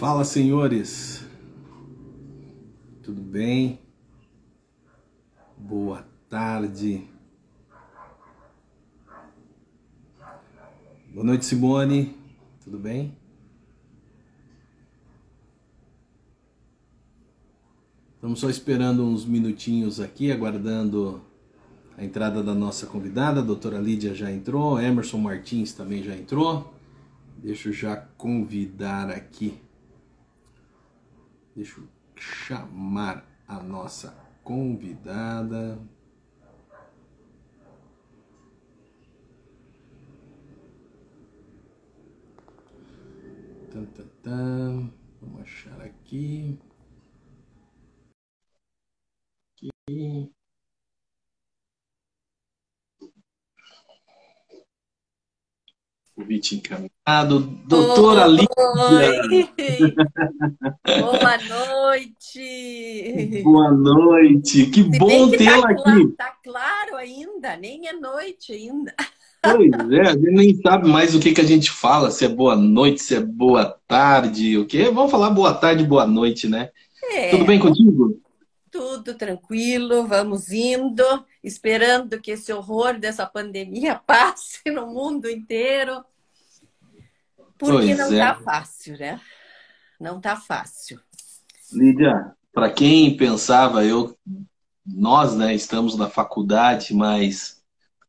Fala, senhores. Tudo bem? Boa tarde. Boa noite, Simone. Tudo bem? Estamos só esperando uns minutinhos aqui, aguardando a entrada da nossa convidada. A doutora Lídia já entrou, Emerson Martins também já entrou. Deixa eu já convidar aqui. Deixa eu chamar a nossa convidada. Tan, tan, tan. Vamos achar aqui. Aqui. Convite encaminhado. Doutora Oi. Boa noite. Boa noite. Que Se bom que tê-la tá, aqui. cla- tá claro ainda, nem é noite ainda. Pois é, a gente nem sabe mais o que, que a gente fala, se é boa noite, se é boa tarde, o quê? Vamos falar boa tarde, boa noite, né? É, Tudo bem contigo? tudo tranquilo, vamos indo, esperando que esse horror dessa pandemia passe no mundo inteiro. Porque Pois não é. tá fácil, né? Não tá fácil. Lídia, para quem pensava, eu, nós, né, estamos na faculdade, mas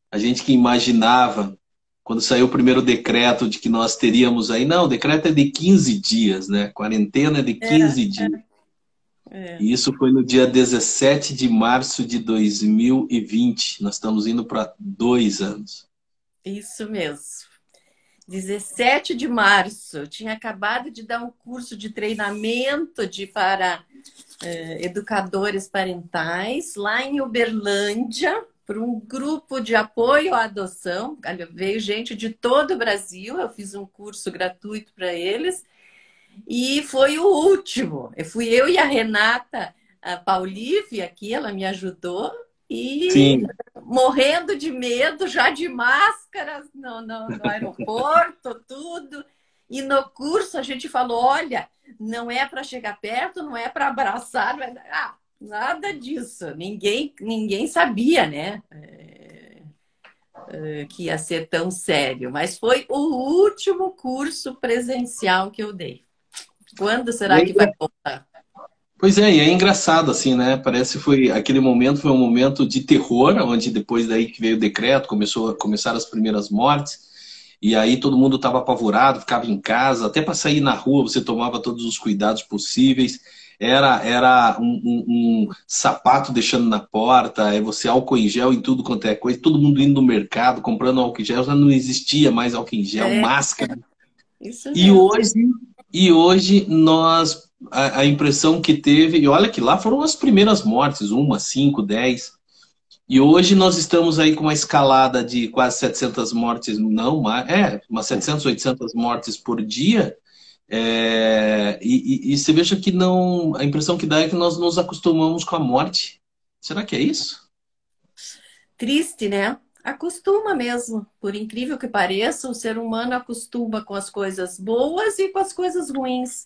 a gente que imaginava, quando saiu o primeiro decreto de que nós teríamos aí, não, o decreto é de 15 dias, né? Quarentena é de 15 dias. É. E isso foi no dia 17 de março de 2020. Nós estamos indo para dois anos. Isso mesmo. 17 de março, eu tinha acabado de dar um curso de treinamento de para eh, educadores parentais lá em Uberlândia, para um grupo de apoio à adoção. Veio gente de todo o Brasil, eu fiz um curso gratuito para eles. E foi o último. Eu fui eu e a Renata a Paulívia aqui, ela me ajudou. E Sim. morrendo de medo, já de máscaras no, no, no aeroporto, tudo. E no curso a gente falou: olha, não é para chegar perto, não é para abraçar, não é... ah, nada disso. Ninguém, ninguém sabia, né? É, é, que ia ser tão sério. Mas foi o último curso presencial que eu dei. Quando será que vai voltar? Pois é, e é engraçado assim, né? Parece que foi aquele momento foi um momento de terror, onde depois daí que veio o decreto, começou começaram as primeiras mortes. E aí todo mundo estava apavorado, ficava em casa, até para sair na rua você tomava todos os cuidados possíveis. Era, era um, um, um sapato deixando na porta, é você álcool em gel em tudo quanto é coisa, todo mundo indo no mercado comprando álcool em gel, já não existia mais álcool em gel, É. máscara. Isso E mesmo. hoje, e hoje nós, a, a impressão que teve, e olha que lá foram as primeiras mortes, uma, cinco, dez. E hoje nós estamos aí com uma escalada de quase 700 mortes, não, é, umas 700, 800 mortes por dia. É, e, e, e você veja que não, a impressão que dá é que nós nos acostumamos com a morte. Será que é isso? Triste, né? Acostuma mesmo. Por incrível que pareça, o ser humano acostuma com as coisas boas e com as coisas ruins.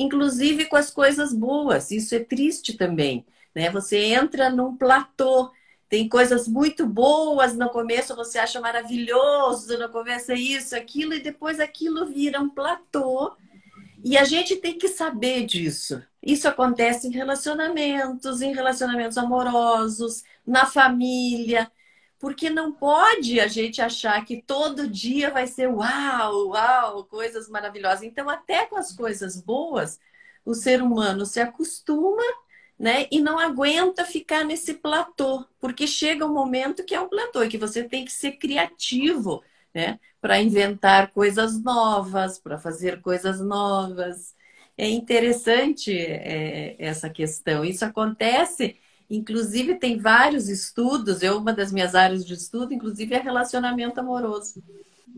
Inclusive com as coisas boas. Isso é triste também. Né? Você entra num platô. Tem coisas muito boas no começo, você acha maravilhoso, no começo é isso, aquilo, e depois aquilo vira um platô. E a gente tem que saber disso. Isso acontece em relacionamentos, em relacionamentos amorosos, na família. Porque não pode a gente achar que todo dia vai ser uau, uau, coisas maravilhosas. Então, até com as coisas boas, o ser humano se acostuma, né? E não aguenta ficar nesse platô, porque chega um momento que é um platô que você tem que ser criativo, né? Para inventar coisas novas, para fazer coisas novas. É interessante é, essa questão. Isso acontece Inclusive, tem vários estudos, eu, uma das minhas áreas de estudo, inclusive, é relacionamento amoroso,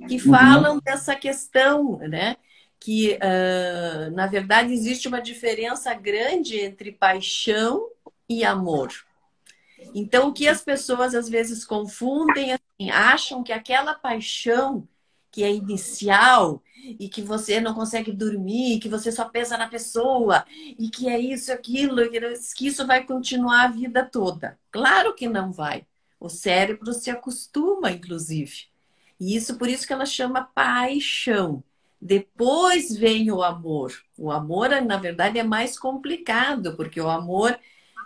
que falam uhum. dessa questão, né? Que, uh, na verdade, existe uma diferença grande entre paixão e amor. Então, o que as pessoas às vezes confundem, assim, acham que aquela paixão que é inicial e que você não consegue dormir, que você só pensa na pessoa e que é isso, aquilo, que isso vai continuar a vida toda. Claro que não vai. O cérebro se acostuma, inclusive. E isso por isso que ela chama paixão. Depois vem o amor. O amor, na verdade, é mais complicado, porque o amor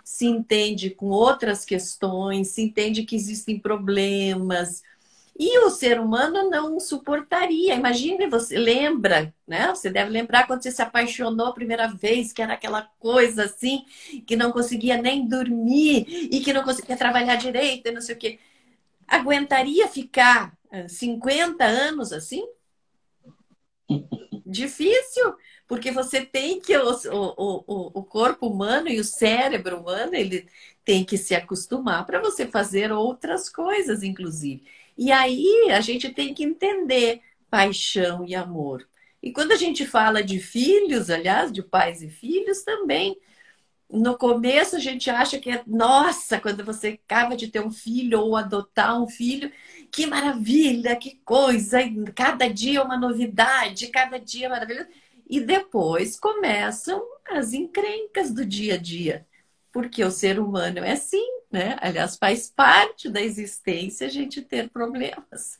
se entende com outras questões, se entende que existem problemas, e o ser humano não suportaria. Imagine, você lembra, né? Você deve lembrar quando você se apaixonou a primeira vez, que era aquela coisa assim, que não conseguia nem dormir e que não conseguia trabalhar direito e não sei o quê. Aguentaria ficar 50 eh, anos assim? Difícil, porque você tem que. O, o, o corpo humano e o cérebro humano, ele tem que se acostumar para você fazer outras coisas, inclusive. E aí a gente tem que entender paixão e amor. E quando a gente fala de filhos, aliás, de pais e filhos também, no começo a gente acha que é, nossa, quando você acaba de ter um filho ou adotar um filho, que maravilha, que coisa, cada dia é uma novidade, cada dia é maravilhoso. E depois começam as encrencas do dia a dia, porque o ser humano é assim, né? Aliás, faz parte da existência a gente ter problemas.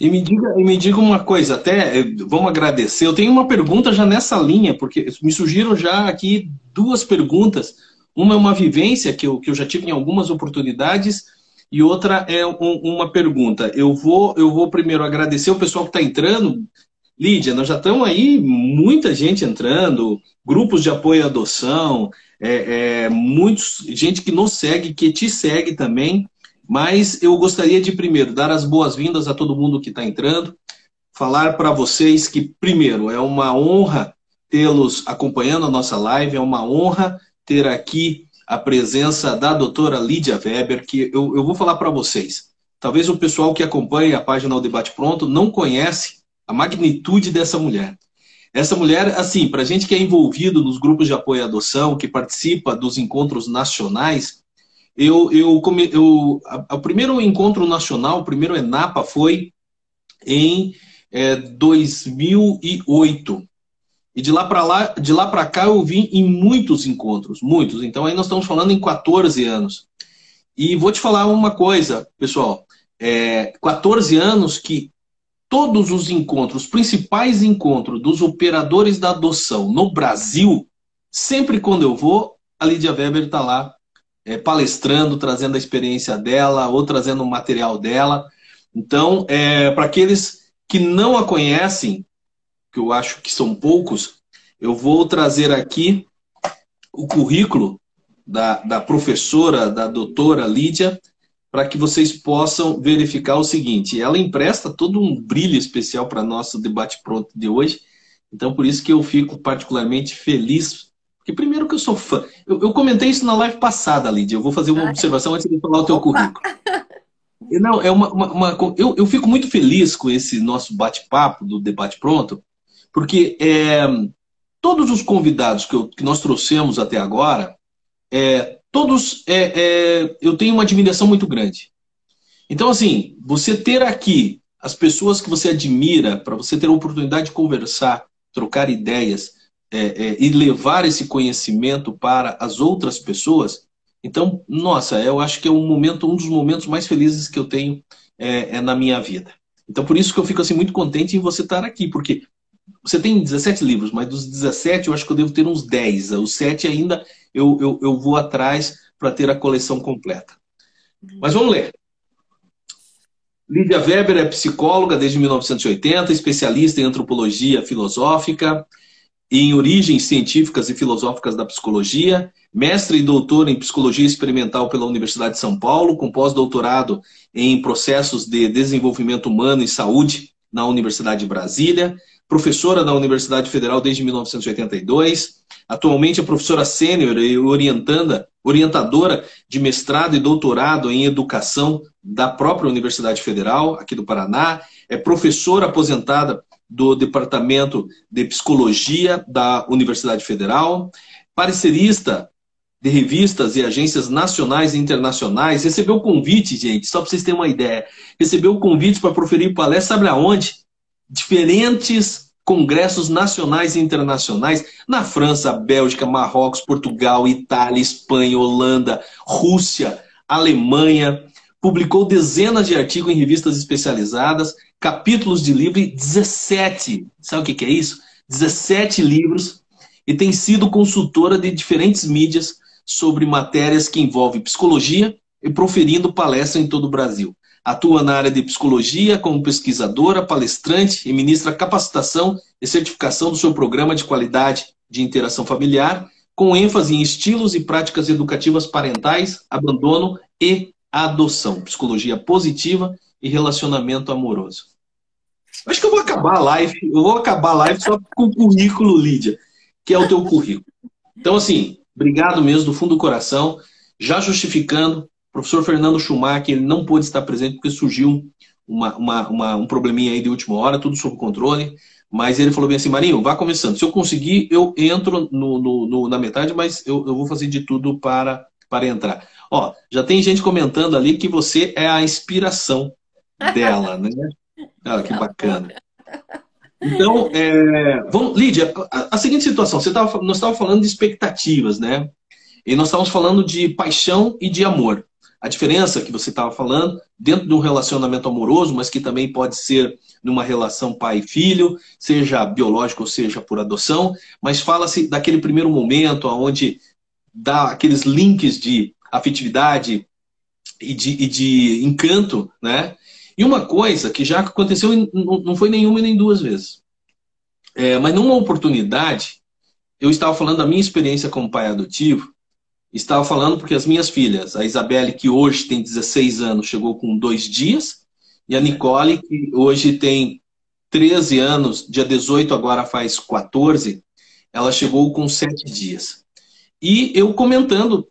E me diga, e me diga uma coisa, até eh, vamos agradecer. Eu tenho uma pergunta já nessa linha, porque me surgiram já aqui duas perguntas. Uma é uma vivência que eu, que eu já tive em algumas oportunidades, e outra é um, uma pergunta. Eu vou, eu vou primeiro agradecer o pessoal que está entrando. Lídia, nós já estamos aí, muita gente entrando, grupos de apoio à adoção, é, é, muitos, gente que nos segue, que te segue também. Mas eu gostaria de, primeiro, dar as boas-vindas a todo mundo que está entrando, falar para vocês que, primeiro, é uma honra tê-los acompanhando a nossa live, é uma honra ter aqui a presença da doutora Lídia Weber, que eu, eu vou falar para vocês. Talvez o pessoal que acompanha a página O Debate Pronto não conhece a magnitude dessa mulher. Essa mulher, assim, para a gente que é envolvido nos grupos de apoio à adoção, que participa dos encontros nacionais, eu, eu, eu a, o primeiro encontro nacional, o primeiro ENAPA foi em é, 2008. E de lá para lá, de lá para cá eu vim em muitos encontros, muitos. Então aí nós estamos falando em 14 anos. E vou te falar uma coisa, pessoal. É, 14 anos que todos os encontros, os principais encontros dos operadores da adoção no Brasil, sempre quando eu vou, a Lídia Weber está lá é, palestrando, trazendo a experiência dela ou trazendo o material dela. Então, é, para aqueles que não a conhecem, que eu acho que são poucos, eu vou trazer aqui o currículo da, da professora, da doutora Lídia, para que vocês possam verificar o seguinte: ela empresta todo um brilho especial para nosso debate pronto de hoje. Então, por isso que eu fico particularmente feliz. Porque, primeiro, que eu sou fã. Eu, eu comentei isso na live passada, Lídia. Eu vou fazer uma observação antes de falar o teu currículo. Não, é uma, uma, uma eu, eu fico muito feliz com esse nosso bate-papo do debate pronto, porque é, todos os convidados que, eu, que nós trouxemos até agora, é, todos é, é, eu tenho uma admiração muito grande. Então, assim, você ter aqui as pessoas que você admira, para você ter a oportunidade de conversar, trocar ideias é, é, e levar esse conhecimento para as outras pessoas, então, nossa, eu acho que é um momento, um dos momentos mais felizes que eu tenho é, é na minha vida. Então, por isso que eu fico assim muito contente em você estar aqui, porque você tem 17 livros, mas dos 17 eu acho que eu devo ter uns 10. Os 7 ainda eu, eu, eu vou atrás para ter a coleção completa. Mas vamos ler. Lídia Weber é psicóloga desde 1980, especialista em antropologia filosófica, em origens científicas e filosóficas da psicologia, mestre e doutor em psicologia experimental pela Universidade de São Paulo, com pós-doutorado em processos de desenvolvimento humano e saúde na Universidade de Brasília, professora da Universidade Federal desde 1982, atualmente é professora sênior e orientanda, orientadora de mestrado e doutorado em educação da própria Universidade Federal, aqui do Paraná, é professora aposentada do Departamento de Psicologia da Universidade Federal, parecerista de revistas e agências nacionais e internacionais. Recebeu convite, gente, só para vocês terem uma ideia. Recebeu convite para proferir palestra, sabe aonde? Diferentes congressos nacionais e internacionais na França, Bélgica, Marrocos, Portugal, Itália, Espanha, Holanda, Rússia, Alemanha. Publicou dezenas de artigos em revistas especializadas, capítulos de livro e 17. Sabe o que é isso? 17 livros e tem sido consultora de diferentes mídias sobre matérias que envolvem psicologia e proferindo palestra em todo o Brasil. Atua na área de psicologia como pesquisadora, palestrante e ministra capacitação e certificação do seu programa de qualidade de interação familiar, com ênfase em estilos e práticas educativas parentais, abandono e adoção, psicologia positiva e relacionamento amoroso. Acho que eu vou acabar a live, eu vou acabar a live só com o currículo, Lídia, que é o teu currículo. Então, assim, obrigado mesmo do fundo do coração. Já justificando, o professor Fernando Schumacher ele não pôde estar presente porque surgiu uma, uma, uma, um probleminha aí de última hora, tudo sob controle. Mas ele falou bem assim, Marinho, vá começando. Se eu conseguir, eu entro no, no, no, na metade, mas eu, eu vou fazer de tudo para, para entrar. Ó, já tem gente comentando ali que você é a inspiração dela, né? Ah, que bacana. Então, é, vamos, Lídia, a, a, seguinte situação, você tava, nós estávamos falando de expectativas, né? E nós estávamos falando de paixão e de amor. A diferença que você estava falando, dentro de um relacionamento amoroso, mas que também pode ser numa relação pai filho, seja biológico ou seja por adoção, mas fala-se daquele primeiro momento onde dá aqueles links de afetividade e de, e de encanto, né? E uma coisa que já aconteceu, não foi nenhuma nem duas vezes. É, mas numa oportunidade, eu estava falando da minha experiência como pai adotivo, estava falando porque as minhas filhas, a Isabelle, que hoje tem 16 anos, chegou com dois dias, e a Nicole, que hoje tem 13 anos, dia 18 agora faz 14, ela chegou com sete dias. E eu comentando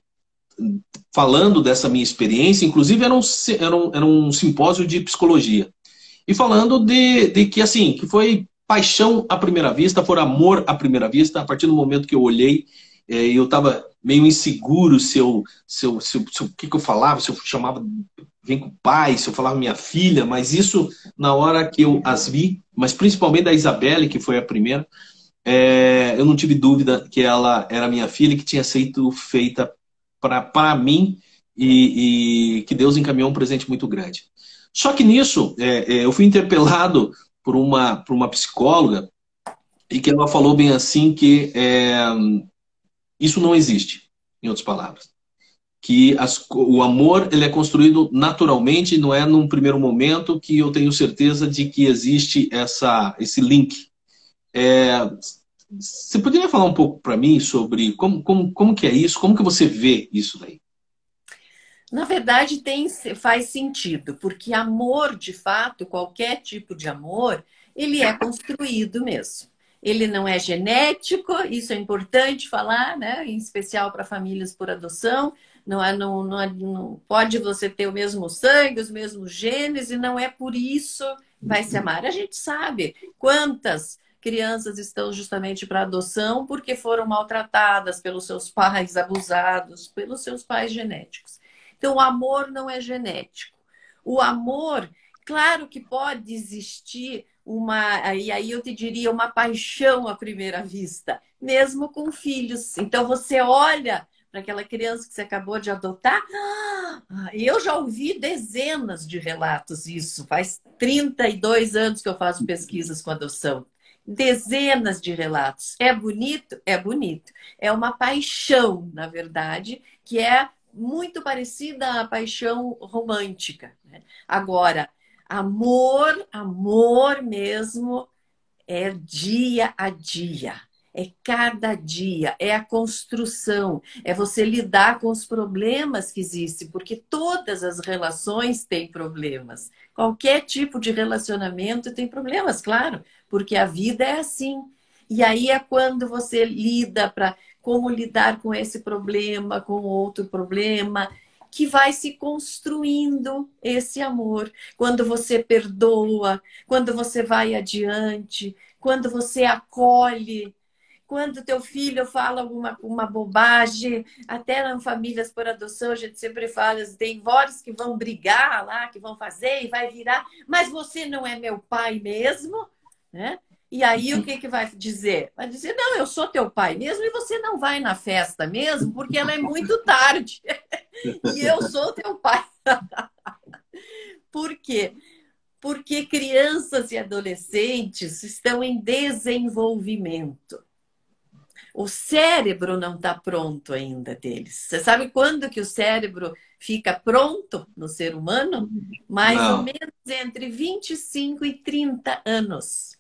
falando dessa minha experiência, inclusive era um, era um, era um simpósio de psicologia. E falando de, de que, assim, que foi paixão à primeira vista, foi amor à primeira vista, a partir do momento que eu olhei, é, eu estava meio inseguro se eu, se eu, se eu, se eu, o que, que eu falava, se eu chamava vem com o pai, se eu falava minha filha, mas isso na hora que eu as vi, mas principalmente da Isabelle, que foi a primeira, é, eu não tive dúvida que ela era minha filha, que tinha sido feita para mim e, e, que Deus encaminhou um presente muito grande. Só que nisso, é, é, eu fui interpelado por uma, por uma psicóloga e que ela falou bem assim que é, isso não existe, em outras palavras. Que as, o amor ele é construído naturalmente, não é num primeiro momento que eu tenho certeza de que existe essa, esse link. É, você poderia falar um pouco para mim sobre como, como, como que é isso? Como que você vê isso daí? Na verdade, tem, faz sentido, porque amor, de fato, qualquer tipo de amor, ele é construído mesmo. Ele não é genético, isso é importante falar, né? em especial para famílias por adoção. Não, é, não, não, é, não pode você ter o mesmo sangue, os mesmos genes, e não é por isso vai se amar. A gente sabe quantas crianças estão justamente para adoção porque foram maltratadas pelos seus pais abusados, pelos seus pais genéticos. Então, o amor não é genético. O amor, claro que pode existir uma, e aí eu te diria, uma paixão à primeira vista, mesmo com filhos. Então, você olha para aquela criança que você acabou de adotar. E eu já ouvi dezenas de relatos isso. Faz 32 anos que eu faço pesquisas com adoção dezenas de relatos. É bonito? É bonito. É uma paixão, na verdade, que é muito parecida à paixão romântica. Né? Agora, amor, amor mesmo, é dia a dia. É cada dia, é a construção, é você lidar com os problemas que existem, porque todas as relações têm problemas. Qualquer tipo de relacionamento tem problemas, claro, porque a vida é assim. E aí é quando você lida para como lidar com esse problema, com outro problema, que vai se construindo esse amor. Quando você perdoa, quando você vai adiante, quando você acolhe quando teu filho fala alguma uma bobagem, até em famílias por adoção, a gente sempre fala, tem vós que vão brigar lá, que vão fazer e vai virar, mas você não é meu pai mesmo, né? E aí o que, que vai dizer? Vai dizer, não, eu sou teu pai mesmo e você não vai na festa mesmo, porque ela é muito tarde. e eu sou teu pai. Por quê? Porque crianças e adolescentes estão em desenvolvimento. O cérebro não está pronto ainda deles. Você sabe quando que o cérebro fica pronto no ser humano? Mais não. ou menos entre 25 e 30 anos.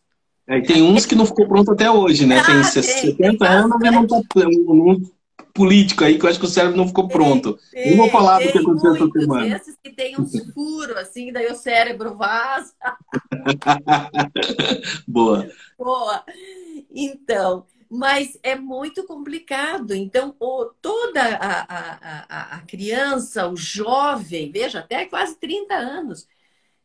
É, tem uns que não ficou pronto até hoje, né? Ah, tem 70 tem, tem anos, mas não está um, político aí que eu acho que o cérebro não ficou pronto. Tem, não vou falar do que aconteceu essa semana. Esses que tem uns furos, assim, daí o cérebro vaza. Boa. Boa. Então, mas é muito complicado. Então, o, toda a, a, a, a criança, o jovem, veja, até quase 30 anos,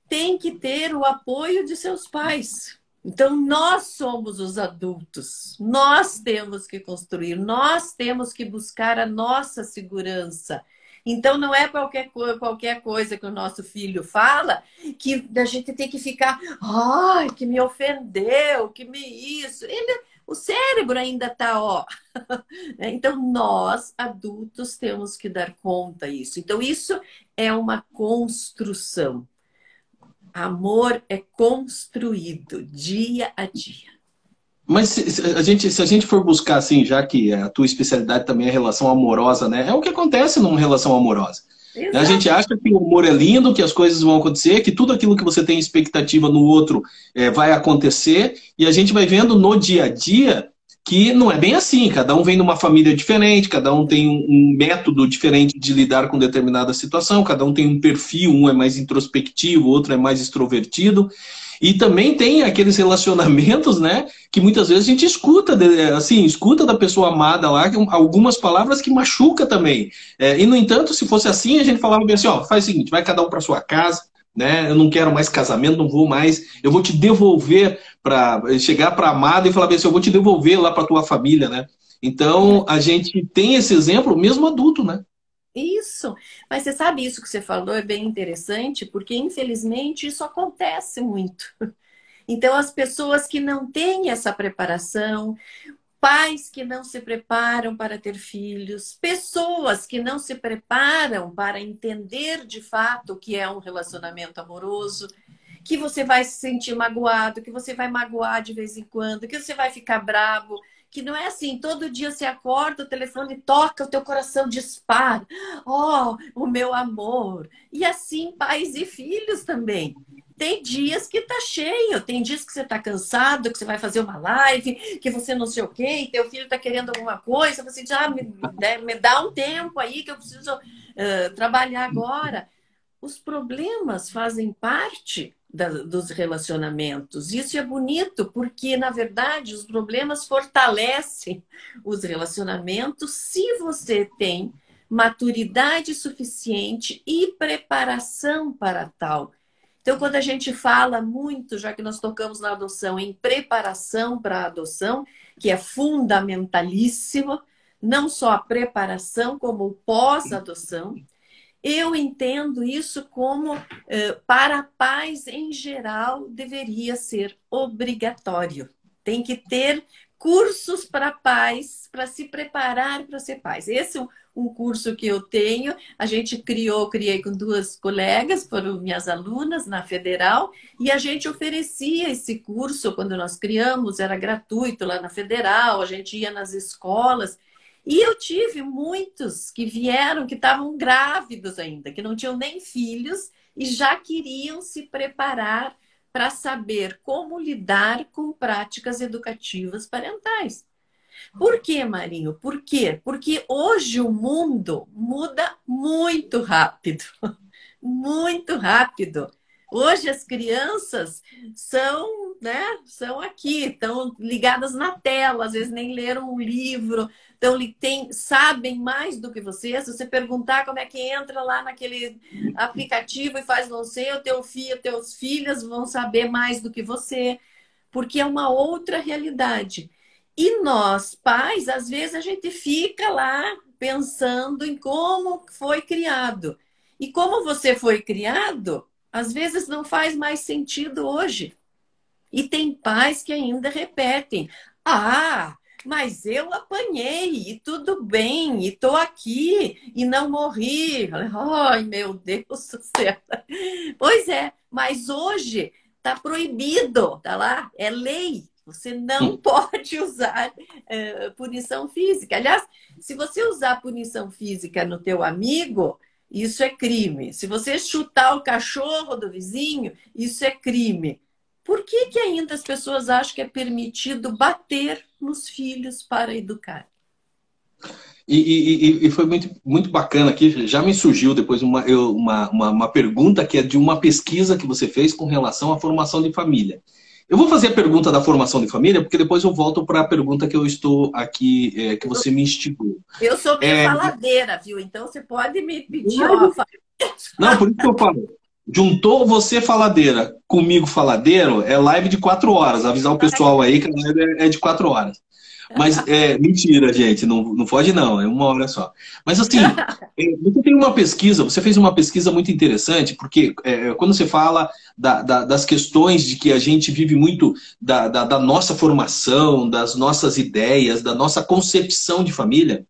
tem que ter o apoio de seus pais. Então, nós somos os adultos, nós temos que construir, nós temos que buscar a nossa segurança. Então, não é qualquer, qualquer coisa que o nosso filho fala que a gente tem que ficar, ai, que me ofendeu, que me isso. Ele, o cérebro ainda está, ó. Então, nós, adultos, temos que dar conta disso. Então, isso é uma construção. Amor é construído dia a dia. Mas se, a gente, se a gente for buscar, assim, já que a tua especialidade também é relação amorosa, né? É o que acontece numa relação amorosa. Exato. A gente acha que o amor é lindo, que as coisas vão acontecer, que tudo aquilo que você tem expectativa no outro é, vai acontecer, e a gente vai vendo no dia a dia que não é bem assim. Cada um vem de uma família diferente, cada um tem um, método diferente de lidar com determinada situação, cada um tem um perfil, um é mais introspectivo, outro é mais extrovertido. E também tem aqueles relacionamentos, né, que muitas vezes a gente escuta, assim, escuta da pessoa amada lá algumas palavras que machuca também. É, e no entanto, se fosse assim, a gente falava bem assim, ó, faz o seguinte, vai cada um para sua casa, né? Eu não quero mais casamento, não vou mais. Eu vou te devolver para chegar para amada e falar assim, eu vou te devolver lá para tua família, né? Então a gente tem esse exemplo, mesmo adulto, né? Isso. Mas você sabe isso que você falou é bem interessante, porque infelizmente isso acontece muito. Então as pessoas que não têm essa preparação, pais que não se preparam para ter filhos, pessoas que não se preparam para entender de fato o que é um relacionamento amoroso, que você vai se sentir magoado, que você vai magoar de vez em quando, que você vai ficar bravo, que não é assim, todo dia você acorda, o telefone toca, o teu coração dispara. Oh, o meu amor. E assim, pais e filhos também. Tem dias que tá cheio, tem dias que você tá cansado, que você vai fazer uma live, que você não sei o quê, e teu filho tá querendo alguma coisa, você diz, ah, me, né, me dá um tempo aí que eu preciso uh, trabalhar agora. Os problemas fazem parte da, dos relacionamentos. Isso é bonito, porque, na verdade, os problemas fortalecem os relacionamentos se você tem maturidade suficiente e preparação para tal. Então, quando a gente fala muito, já que nós tocamos na adoção, em preparação para a adoção, que é fundamentalíssimo, não só a preparação, como o pós-adoção, eu entendo isso como, eh, para pais em geral, deveria ser obrigatório. Tem que ter cursos para pais, para se preparar para ser pais. Esse é um curso que eu tenho. A gente criou, criei com duas colegas, foram minhas alunas na Federal, e a gente oferecia esse curso quando nós criamos, era gratuito lá na Federal, a gente ia nas escolas. E eu tive muitos que vieram que estavam grávidos ainda, que não tinham nem filhos e já queriam se preparar para saber como lidar com práticas educativas parentais. Por quê, Marinho? Por quê? Porque hoje o mundo muda muito rápido. Muito rápido. Hoje as crianças são, né, são aqui, estão ligadas na tela, às vezes nem leram um livro, então tem, sabem mais do que você. Se você perguntar como é que entra lá naquele aplicativo e faz não sei, o teu filho, teus filhos vão saber mais do que você, porque é uma outra realidade. E nós, pais, às vezes a gente fica lá pensando em como foi criado. E como você foi criado, às vezes não faz mais sentido hoje. E tem pais que ainda repetem: ah, mas eu apanhei e tudo bem, e tô aqui e não morri. Ai, meu Deus do céu. Pois é, mas hoje tá proibido, tá lá, é lei. Você não pode usar uh, punição física. Aliás, se você usar punição física no teu amigo, isso é crime. Se você chutar o cachorro do vizinho, isso é crime. Por que, que ainda as pessoas acham que é permitido bater nos filhos para educar? E, e, e, foi muito, muito bacana aqui, já me surgiu depois uma, uma, uma, uma, pergunta que é de uma pesquisa que você fez com relação à formação de família. Eu vou fazer a pergunta da formação de família, porque depois eu volto para a pergunta que eu estou aqui, é, que você me instigou. Eu sou meio é... faladeira, viu? Então você pode me pedir. Não, não por isso que eu falo. Juntou você faladeira comigo faladeiro, é live de quatro horas. Avisar o pessoal aí que a live é de quatro horas. Mas é mentira, gente, não, não foge não, é uma hora só. Mas assim, é, você tem uma pesquisa, você fez uma pesquisa muito interessante, porque é, quando você fala da, da, das questões de que a gente vive muito da, da, nossa formação, das nossas ideias, da nossa concepção de família,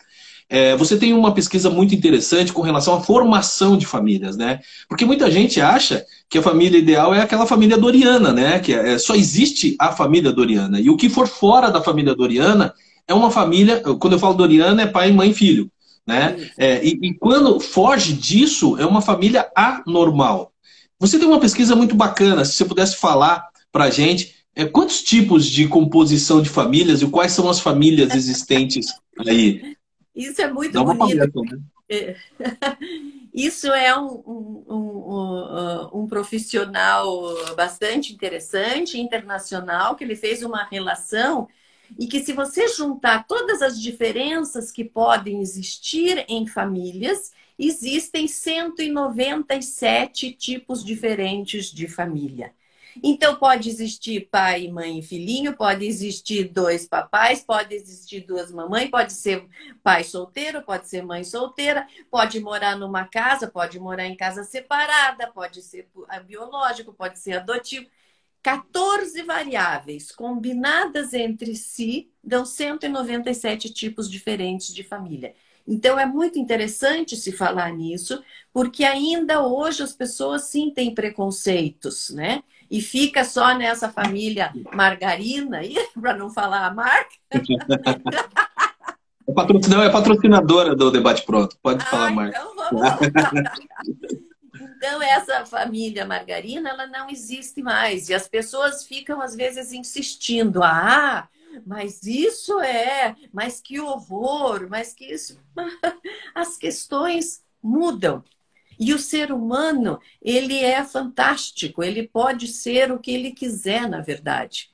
é, você tem uma pesquisa muito interessante com relação à formação de famílias, né? Porque muita gente acha que a família ideal é aquela família doriana, né? Que é, só existe a família doriana. E o que for fora da família doriana é uma família, quando eu falo doriana, é pai, mãe e filho. Né? É, e, e quando foge disso, é uma família anormal. Você tem uma pesquisa muito bacana, se você pudesse falar para a gente é, quantos tipos de composição de famílias e quais são as famílias existentes aí? Isso é muito bonito. Paleta, né? É. Isso é um, um, um, um, profissional bastante interessante, internacional, que ele fez uma relação e que se você juntar todas as diferenças que podem existir em famílias, existem 197 tipos diferentes de família. Então, pode existir pai, mãe e filhinho, pode existir dois papais, pode existir duas mamães, pode ser pai solteiro, pode ser mãe solteira, pode morar numa casa, pode morar em casa separada, pode ser biológico, pode ser adotivo. 14 variáveis combinadas entre si dão 197 tipos diferentes de família. Então é muito interessante se falar nisso, porque ainda hoje as pessoas sim têm preconceitos, né? E fica só nessa família margarina, para não falar a marca. É é patrocinadora do Debate Pronto, pode ah, falar, Marca. Então, vamos então, essa família margarina, ela não existe mais. E as pessoas ficam, às vezes, insistindo. Ah, mas isso é, mas que horror, mas que isso. As questões mudam. E o ser humano, ele é fantástico, ele pode ser o que ele quiser, na verdade.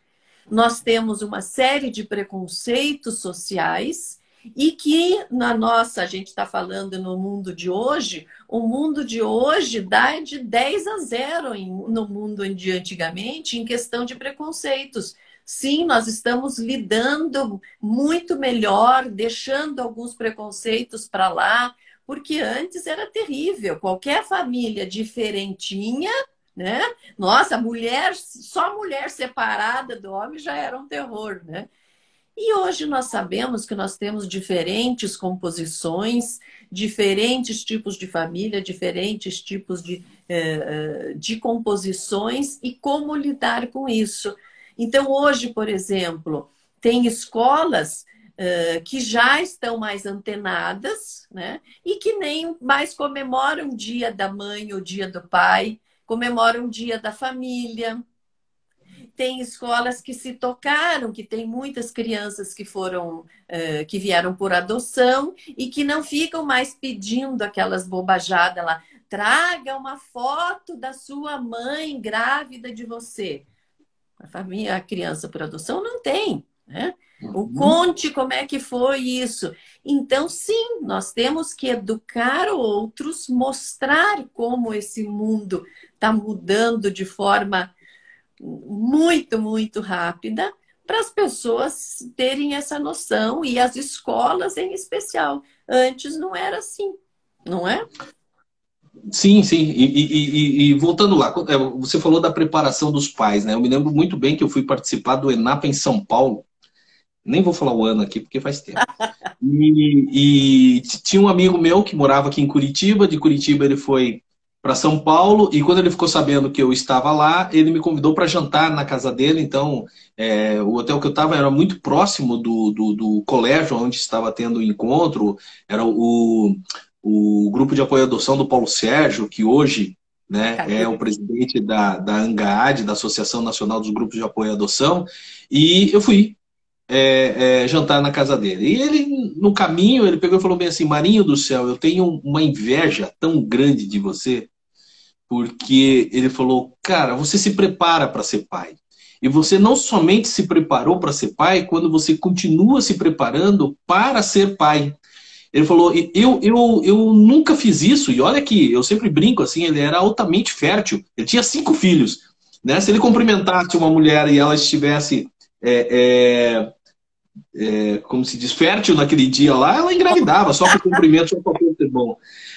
Nós temos uma série de preconceitos sociais e que na nossa, a gente está falando no mundo de hoje, o mundo de hoje dá de 10 a 0 em, no mundo de antigamente em questão de preconceitos. Sim, nós estamos lidando muito melhor, deixando alguns preconceitos para lá, porque antes era terrível. Qualquer família diferentinha, né? Nossa, mulher, só mulher separada do homem já era um terror, né? E hoje nós sabemos que nós temos diferentes composições, diferentes tipos de família, diferentes tipos de, eh, eh, de composições e como lidar com isso. Então, hoje, por exemplo, tem escolas que já estão mais antenadas, né? E que nem mais comemoram o dia da mãe, o dia do pai, comemoram o dia da família. Tem escolas que se tocaram, que tem muitas crianças que foram, uh, que vieram por adoção e que não ficam mais pedindo aquelas bobajadas lá. Traga uma foto da sua mãe grávida de você. A família, a criança por adoção não tem, né? O uhum. conte como é que foi isso. Então, sim, nós temos que educar outros, mostrar como esse mundo está mudando de forma muito, muito rápida, para as pessoas terem essa noção e as escolas em especial. Antes não era assim, não é? Sim, sim. E, e, e, e, voltando lá, é, você falou da preparação dos pais, né? Eu me lembro muito bem que eu fui participar do ENAPA em São Paulo. Nem vou falar o ano aqui, porque faz tempo. E, tinha um amigo meu que morava aqui em Curitiba. De Curitiba ele foi para São Paulo e quando ele ficou sabendo que eu estava lá, ele me convidou para jantar na casa dele. Então, é, o hotel que eu estava era muito próximo do, do, do, colégio onde estava tendo o encontro. Era o, o grupo de apoio à adoção do Paulo Sérgio, que hoje né, é o presidente da, da ANGAAD, da Associação Nacional dos Grupos de Apoio à Adoção. E eu fui é, é, jantar na casa dele. E ele, no caminho, ele pegou e falou bem assim: Marinho do céu, eu tenho uma inveja tão grande de você, porque ele falou, cara, você se prepara para ser pai. E você não somente se preparou para ser pai, quando você continua se preparando para ser pai. Ele falou, eu, eu, eu nunca fiz isso, e olha que eu sempre brinco assim, ele era altamente fértil, ele tinha cinco filhos. Né? Se ele cumprimentasse uma mulher e ela estivesse é, é, é, como se diz, fértil naquele dia lá, ela engravidava, só por cumprimento, só para ser bom.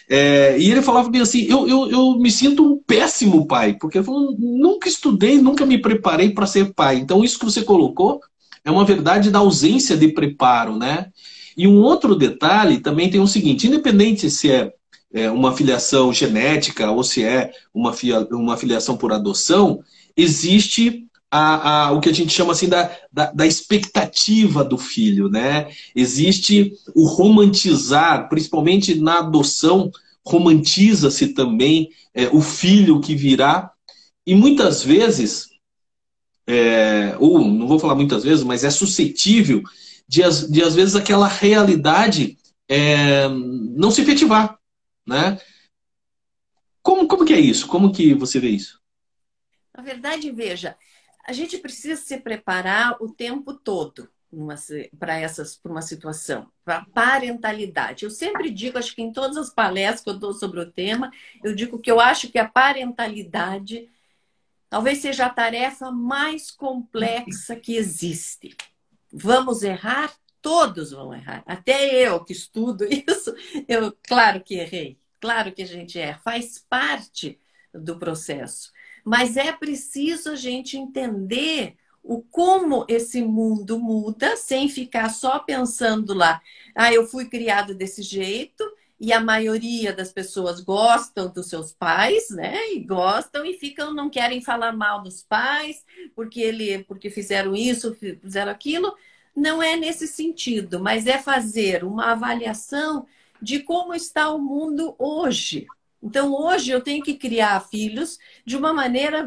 É, e ele falava bem assim: eu, eu, eu me sinto um péssimo pai, porque eu nunca estudei, nunca me preparei para ser pai. Então, isso que você colocou é uma verdade da ausência de preparo, né? E um outro detalhe também tem o seguinte: independente se é, é uma filiação genética ou se é uma, fia, uma filiação por adoção, existe a, a, o que a gente chama assim da, da, da, expectativa do filho, né? Existe o romantizar, principalmente na adoção, romantiza-se também é, o filho que virá, e muitas vezes, é, ou não vou falar muitas vezes, mas é suscetível de, de às vezes aquela realidade é, não se efetivar, né? Como, como que é isso? Como que você vê isso? Na verdade, veja, a gente precisa se preparar o tempo todo para essas para uma situação, para parentalidade. Eu sempre digo, acho que em todas as palestras que eu dou sobre o tema, eu digo que eu acho que a parentalidade talvez seja a tarefa mais complexa que existe. Vamos errar? Todos vão errar. Até eu que estudo isso, eu claro que errei. Claro que a gente erra, faz parte do processo. Mas é preciso a gente entender o como esse mundo muda sem ficar só pensando lá, ah, eu fui criado desse jeito e a maioria das pessoas gostam dos seus pais, né? E gostam e ficam não querem falar mal dos pais porque ele porque fizeram isso, fizeram aquilo. Não é nesse sentido, mas é fazer uma avaliação de como está o mundo hoje. Então, hoje eu tenho que criar filhos de uma maneira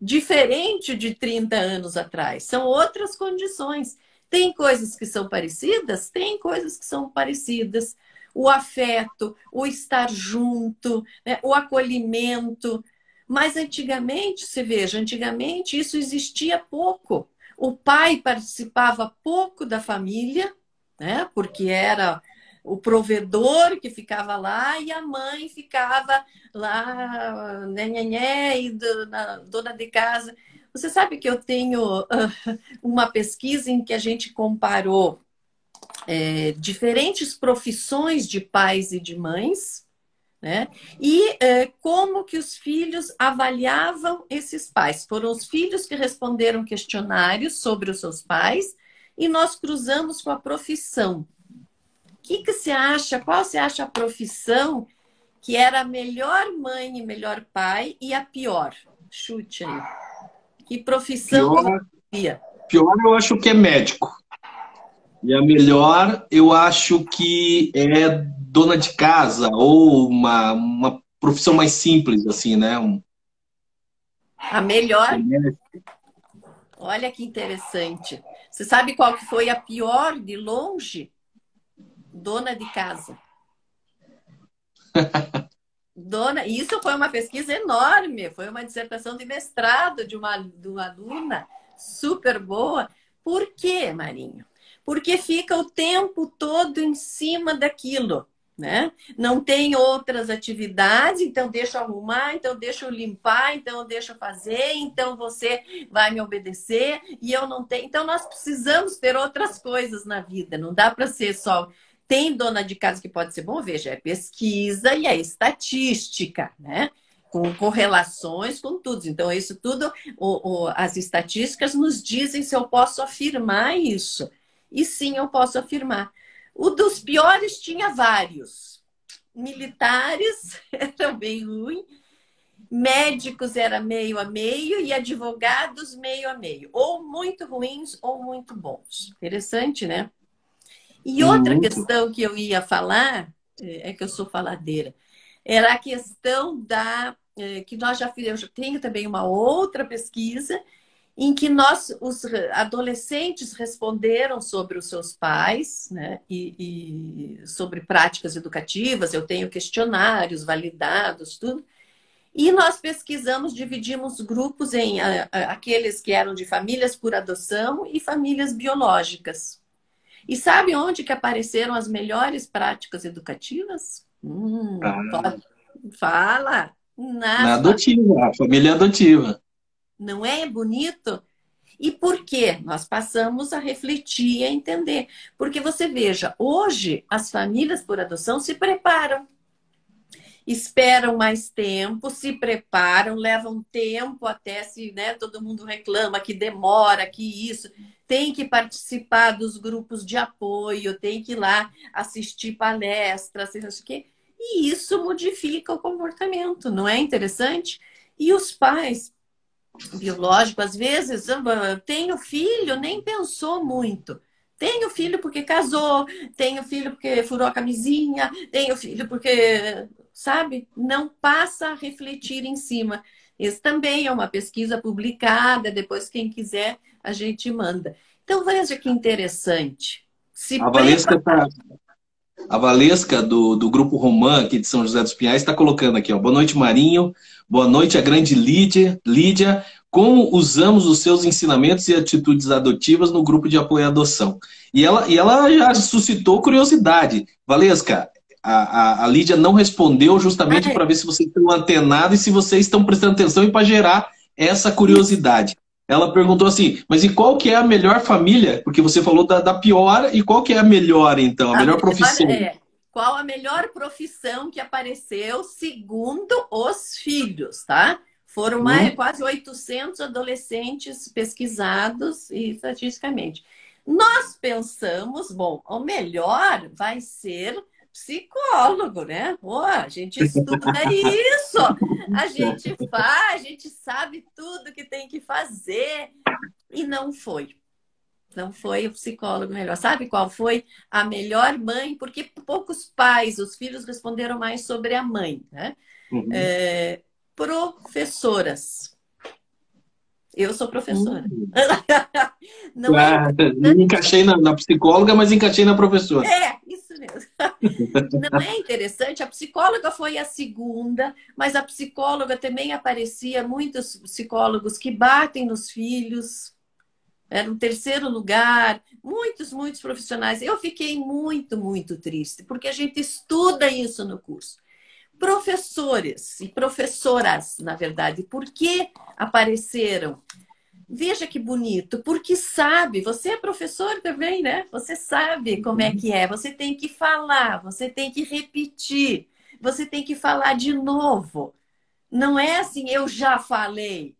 diferente de 30 anos atrás. São outras condições. Tem coisas que são parecidas? Tem coisas que são parecidas. O afeto, o estar junto, né? o acolhimento. Mas antigamente, você veja, antigamente isso existia pouco. O pai participava pouco da família, né? porque era o provedor que ficava lá e a mãe ficava lá, né, né, né, e dona de casa. Você sabe que eu tenho uh, uma pesquisa em que a gente comparou é, diferentes profissões de pais e de mães, né? E é, como que os filhos avaliavam esses pais? Foram os filhos que responderam questionários sobre os seus pais e nós cruzamos com a profissão que, que você acha? Qual você acha a profissão que era a melhor mãe e melhor pai e a pior? Chute aí. Que profissão pior, pior eu acho que é médico. E a melhor eu acho que é dona de casa ou uma, uma profissão mais simples, assim, né? Um... A melhor? Olha que interessante. Você sabe qual que foi a pior de longe? Dona de casa. Dona, isso foi uma pesquisa enorme, foi uma dissertação de mestrado de uma, de uma aluna super boa. Por quê, Marinho? Porque fica o tempo todo em cima daquilo. né? Não tem outras atividades, então deixa eu arrumar, então deixa eu limpar, então deixa eu fazer, então você vai me obedecer e eu não tenho. Então nós precisamos ter outras coisas na vida, não dá para ser só tem dona de casa que pode ser bom, veja, é pesquisa e é estatística, né? Com correlações com tudo. Então, isso tudo, o, o, as estatísticas nos dizem se eu posso afirmar isso. E sim, eu posso afirmar. O dos piores tinha vários. Militares era bem ruim, médicos era meio a meio e advogados meio a meio. Ou muito ruins ou muito bons. Interessante, né? E outra Muito. questão que eu ia falar, é, é que eu sou faladeira, era a questão da. É, que nós já fizemos, eu tenho também uma outra pesquisa em que nós, os adolescentes responderam sobre os seus pais, né, e, e sobre práticas educativas, eu tenho questionários validados, tudo. E nós pesquisamos, dividimos grupos em a, a, aqueles que eram de famílias por adoção e famílias biológicas. E sabe onde que apareceram as melhores práticas educativas? Hum, ah. Fala! Na, na adotiva, a família adotiva. Não é bonito? E por quê? Nós passamos a refletir e a entender. Porque você veja, hoje as famílias por adoção se preparam esperam mais tempo, se preparam, levam tempo até se, né, todo mundo reclama que demora, que isso, tem que participar dos grupos de apoio, tem que ir lá assistir palestras, não sei o quê. E isso modifica o comportamento, não é interessante? E os pais biológicos, às vezes, tenho filho, nem pensou muito. Tenho filho porque casou, tenho filho porque furou a camisinha, tenho filho porque sabe? Não passa a refletir em cima. Esse também é uma pesquisa publicada, depois quem quiser a gente manda. Então veja que interessante. Se a Valesca tá, a Valesca do, do grupo Romã aqui de São José dos Pinhais está colocando aqui, ó. Boa noite, Marinho. Boa noite, a grande Lídia. Lídia, como usamos os seus ensinamentos e atitudes adotivas no grupo de apoio à adoção? E ela, e ela já suscitou curiosidade. Valesca, a, a, a Lídia não respondeu justamente para ver se vocês estão antenados e se vocês estão prestando atenção e para gerar essa curiosidade. Ela perguntou assim, mas e qual que é a melhor família? Porque você falou da, da pior, e qual que é a melhor, então? A, a melhor profissão? É, qual a melhor profissão que apareceu segundo os filhos, tá? Foram mais, hum. quase 800 adolescentes pesquisados estatisticamente. Nós pensamos, bom, o melhor vai ser psicólogo, né? Pô, a gente estuda isso, a gente faz, a gente sabe tudo que tem que fazer. E não foi. Não foi o psicólogo melhor. Sabe qual foi a melhor mãe? Porque poucos pais, os filhos responderam mais sobre a mãe, né? Uhum. É, professoras. Eu sou professora. Uhum. não ah, é... Encaixei na, na, psicóloga, mas encaixei na professora. É, isso mesmo. Não é interessante? A psicóloga foi a segunda, mas a psicóloga também aparecia muitos psicólogos que batem nos filhos. Era o terceiro lugar, muitos, muitos profissionais. Eu fiquei muito, muito triste, porque a gente estuda isso no curso professores e professoras, na verdade. Por que apareceram? Veja que bonito, porque sabe, você é professor também, né? Você sabe como é que é. Você tem que falar, você tem que repetir, você tem que falar de novo. Não é assim, eu já falei.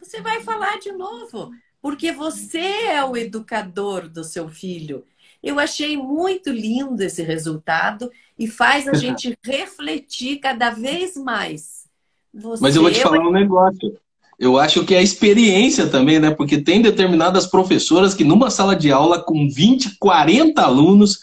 Você vai falar de novo, porque você é o educador do seu filho. Eu achei muito lindo esse resultado e faz a gente refletir cada vez mais. Você Mas eu vou te falar um negócio. Eu acho que é a experiência também, né? Porque tem determinadas professoras que numa sala de aula com 20, 40 alunos,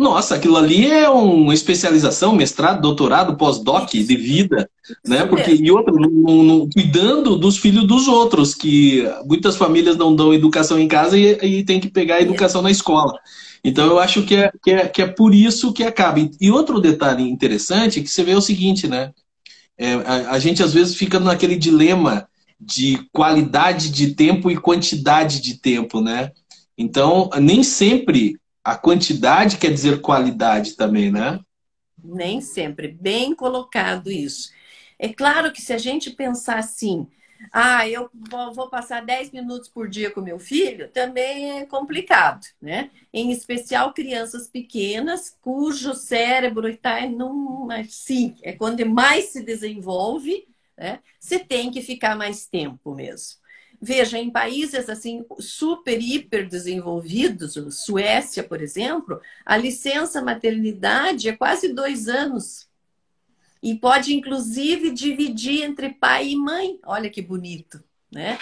nossa, aquilo ali é uma especialização, mestrado, doutorado, pós-doc de vida, né? Porque e outra, no, no, cuidando dos filhos dos outros, que muitas famílias não dão educação em casa e, e tem que pegar a educação na escola. Então eu acho que é, que é, que é por isso que acaba. E outro detalhe interessante é que você vê o seguinte, né? É, a, a gente às vezes fica naquele dilema de qualidade de tempo e quantidade de tempo, né? Então, nem sempre a quantidade quer dizer qualidade também, né? Nem sempre. Bem colocado isso. É claro que se a gente pensar assim, ah, eu vou passar 10 minutos por dia com meu filho, também é complicado, né? Em especial crianças pequenas, cujo cérebro está num. Sim, é quando mais se desenvolve, né? Você tem que ficar mais tempo mesmo. Veja, em países assim super, hiper desenvolvidos, Suécia, por exemplo, a licença maternidade é quase dois anos. E pode, inclusive, dividir entre pai e mãe. Olha que bonito. Né?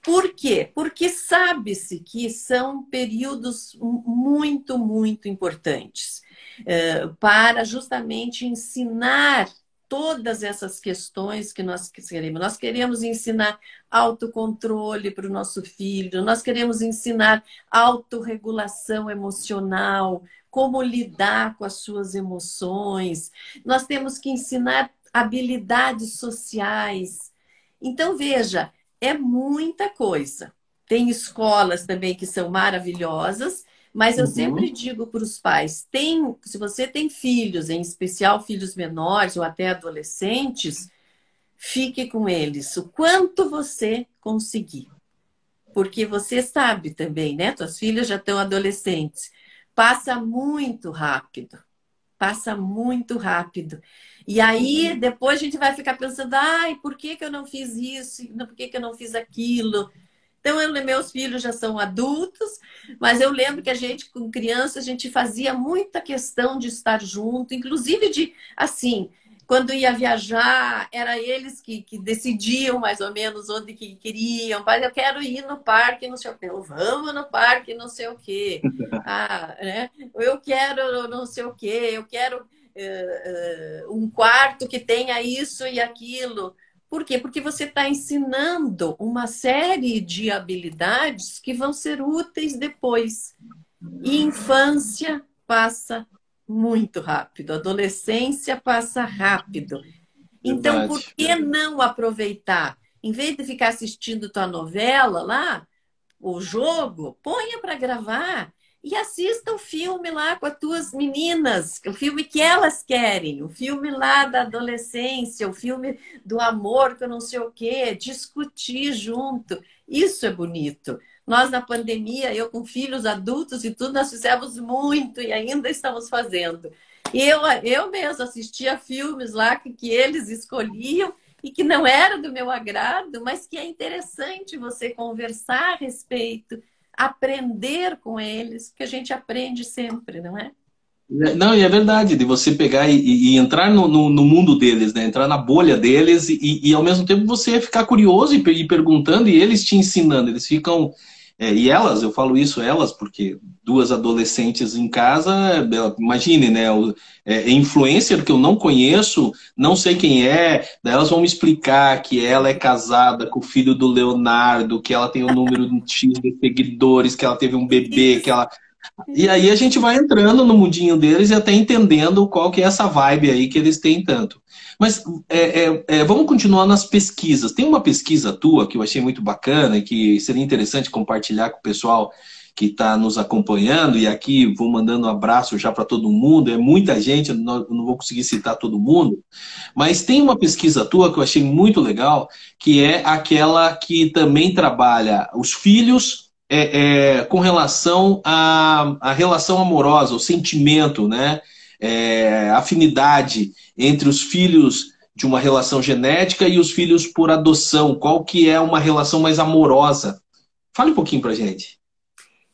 Por quê? Porque sabe-se que são períodos muito, muito importantes uh, para justamente ensinar todas essas questões que nós queremos. Nós queremos ensinar autocontrole para o nosso filho, nós queremos ensinar autorregulação emocional, como lidar com as suas emoções, nós temos que ensinar habilidades sociais. Então, veja, é muita coisa. Tem escolas também que são maravilhosas, mas eu uhum. sempre digo para os pais: tem, se você tem filhos, em especial filhos menores ou até adolescentes, fique com eles o quanto você conseguir. Porque você sabe também, né? Tuas filhas já estão adolescentes. Passa muito rápido. Passa muito rápido. E aí, uhum. depois a gente vai ficar pensando: ai, por que, que eu não fiz isso? Por que, que eu não fiz aquilo? Então, eu, meus filhos já são adultos, mas eu lembro que a gente, com criança, a gente fazia muita questão de estar junto, inclusive de, assim, quando ia viajar, era eles que, que decidiam mais ou menos onde que queriam. Pai, eu quero ir no parque, não sei o quê. Vamos no parque, não sei o quê. Ah, né? Eu quero não sei o quê. Eu quero uh, uh, um quarto que tenha isso e aquilo. Por quê? Porque você está ensinando uma série de habilidades que vão ser úteis depois. E infância passa muito rápido, adolescência passa rápido. Então, Verdade. por que não aproveitar? Em vez de ficar assistindo tua novela lá, o jogo, ponha para gravar e assista o filme lá com as tuas meninas, o filme que elas querem, o filme lá da adolescência, o filme do amor, que eu não sei o quê, discutir junto. Isso é bonito. Nós, na pandemia, eu com filhos adultos e tudo, nós fizemos muito e ainda estamos fazendo. Eu, eu mesmo assistia filmes lá que, que eles escolhiam e que não era do meu agrado, mas que é interessante você conversar a respeito, aprender com eles, que a gente aprende sempre, não é? Não, e é verdade, de você pegar e, e entrar no, no, no, mundo deles, né? entrar na bolha deles e, e, ao mesmo tempo você ficar curioso e, e perguntando e eles te ensinando. Eles ficam. É, e elas, eu falo isso, elas, porque duas adolescentes em casa, imagine, né? É, é influencer que eu não conheço, não sei quem é, daí elas vão me explicar que ela é casada com o filho do Leonardo, que ela tem um número X de seguidores, que ela teve um bebê, que ela. E aí a gente vai entrando no mundinho deles e até entendendo qual que é essa vibe aí que eles têm tanto. Mas é, é, é, vamos continuar nas pesquisas. Tem uma pesquisa tua que eu achei muito bacana e que seria interessante compartilhar com o pessoal que está nos acompanhando, e aqui vou mandando um abraço já para todo mundo, é muita gente, eu não, vou conseguir citar todo mundo, mas tem uma pesquisa tua que eu achei muito legal, que é aquela que também trabalha os filhos é, é, com relação à, à relação amorosa, o sentimento, né? É, afinidade entre os filhos de uma relação genética e os filhos por adoção. Qual que é uma relação mais amorosa? Fale um pouquinho para gente.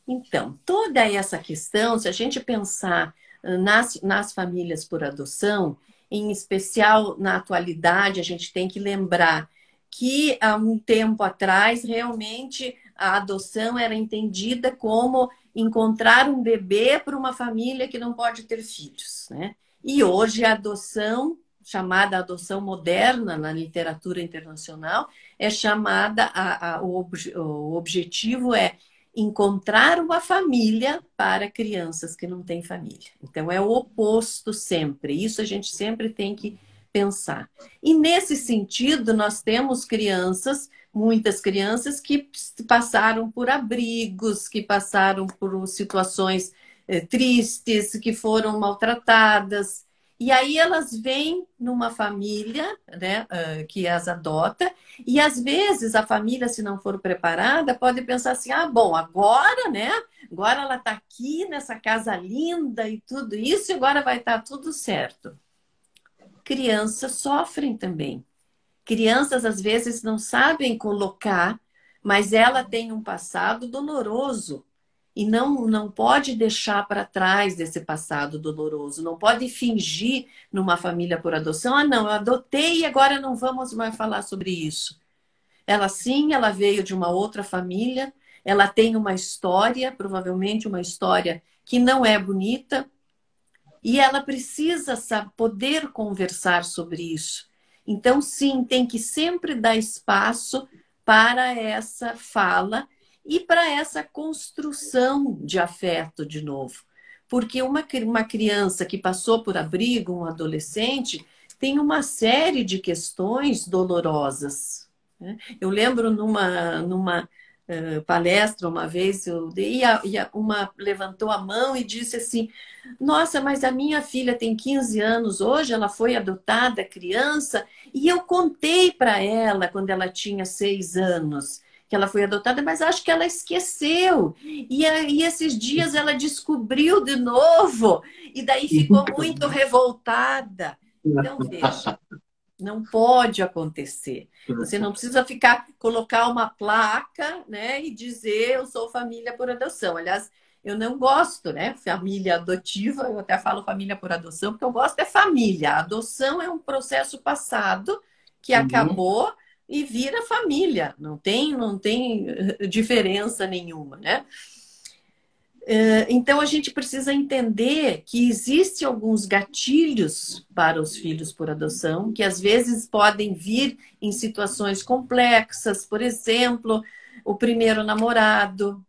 Então, toda essa questão, se a gente pensar nas, nas famílias por adoção, em especial na atualidade, a gente tem que lembrar que há um tempo atrás, realmente, a adoção era entendida como encontrar um bebê para uma família que não pode ter filhos. Né? E hoje a adoção, chamada adoção moderna na literatura internacional, é chamada, a, a, o, o objetivo é encontrar uma família para crianças que não têm família. Então, é o oposto sempre. Isso a gente sempre tem que pensar. E nesse sentido, nós temos crianças, muitas crianças que passaram por abrigos, que passaram por situações eh, tristes, que foram maltratadas. E aí elas vêm numa família né, que as adota, e às vezes a família, se não for preparada, pode pensar assim: ah, bom, agora, né? Agora ela está aqui nessa casa linda e tudo isso, e agora vai estar tá tudo certo. Crianças sofrem também. Crianças às vezes não sabem colocar, mas ela tem um passado doloroso. E não, não pode deixar para trás desse passado doloroso, não pode fingir numa família por adoção, ah, não, eu adotei e agora não vamos mais falar sobre isso. Ela sim, ela veio de uma outra família, ela tem uma história, provavelmente uma história que não é bonita, e ela precisa saber, poder conversar sobre isso. Então, sim, tem que sempre dar espaço para essa fala e para essa construção de afeto de novo. Porque uma, uma criança que passou por abrigo, um adolescente, tem uma série de questões dolorosas. Né? Eu lembro numa, numa uh, palestra uma vez, eu dei, e, a, uma levantou a mão e disse assim: Nossa, mas a minha filha tem 15 anos hoje, ela foi adotada criança, e eu contei para ela quando ela tinha seis anos que ela foi adotada, mas acho que ela esqueceu. E aí, esses dias ela descobriu de novo, e daí ficou muito revoltada. Então, veja, não pode acontecer. Você não precisa ficar, colocar uma placa, né, e dizer eu sou família por adoção. Aliás, eu não gosto, né? Família adotiva, eu até falo família por adoção, porque eu gosto é família. A adoção é um processo passado que uhum. acabou e vira família, não tem, não tem eh, diferença nenhuma, né? Eh, então a gente precisa entender que existem alguns gatilhos para os filhos por adoção, que às vezes podem vir em situações complexas, por exemplo, o primeiro namorado,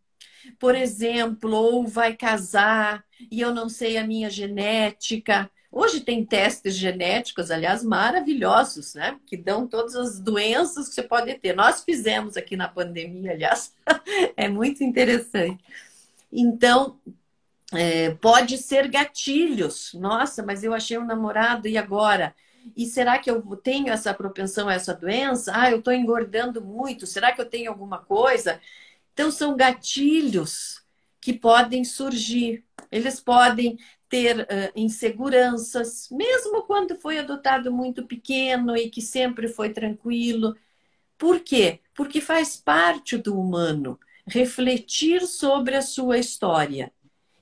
por exemplo, ou vai casar e eu não sei a minha genética, Hoje tem testes genéticos, aliás, maravilhosos, né? Que dão todas as doenças que você pode ter. Nós fizemos aqui na pandemia, aliás, é muito interessante. Então, é, pode ser gatilhos. Nossa, mas eu achei um namorado e agora? E será que eu tenho essa propensão a essa doença? Ah, eu estou engordando muito. Será que eu tenho alguma coisa? Então, são gatilhos que podem surgir. Eles podem ter uh, inseguranças, mesmo quando foi adotado muito pequeno e que sempre foi tranquilo. Por quê? Porque faz parte do humano refletir sobre a sua história.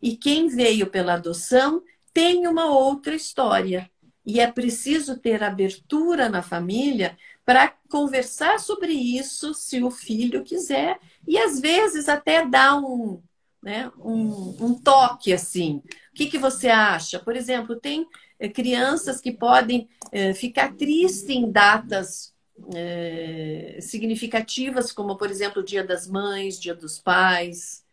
E quem veio pela adoção tem uma outra história. E é preciso ter abertura na família para conversar sobre isso, se o filho quiser, e às vezes até dar um, né, um, um toque assim. O que, que você acha? Por exemplo, tem é, crianças que podem é, ficar tristes em datas é, significativas, como, por exemplo, o Dia das Mães, Dia dos Pais,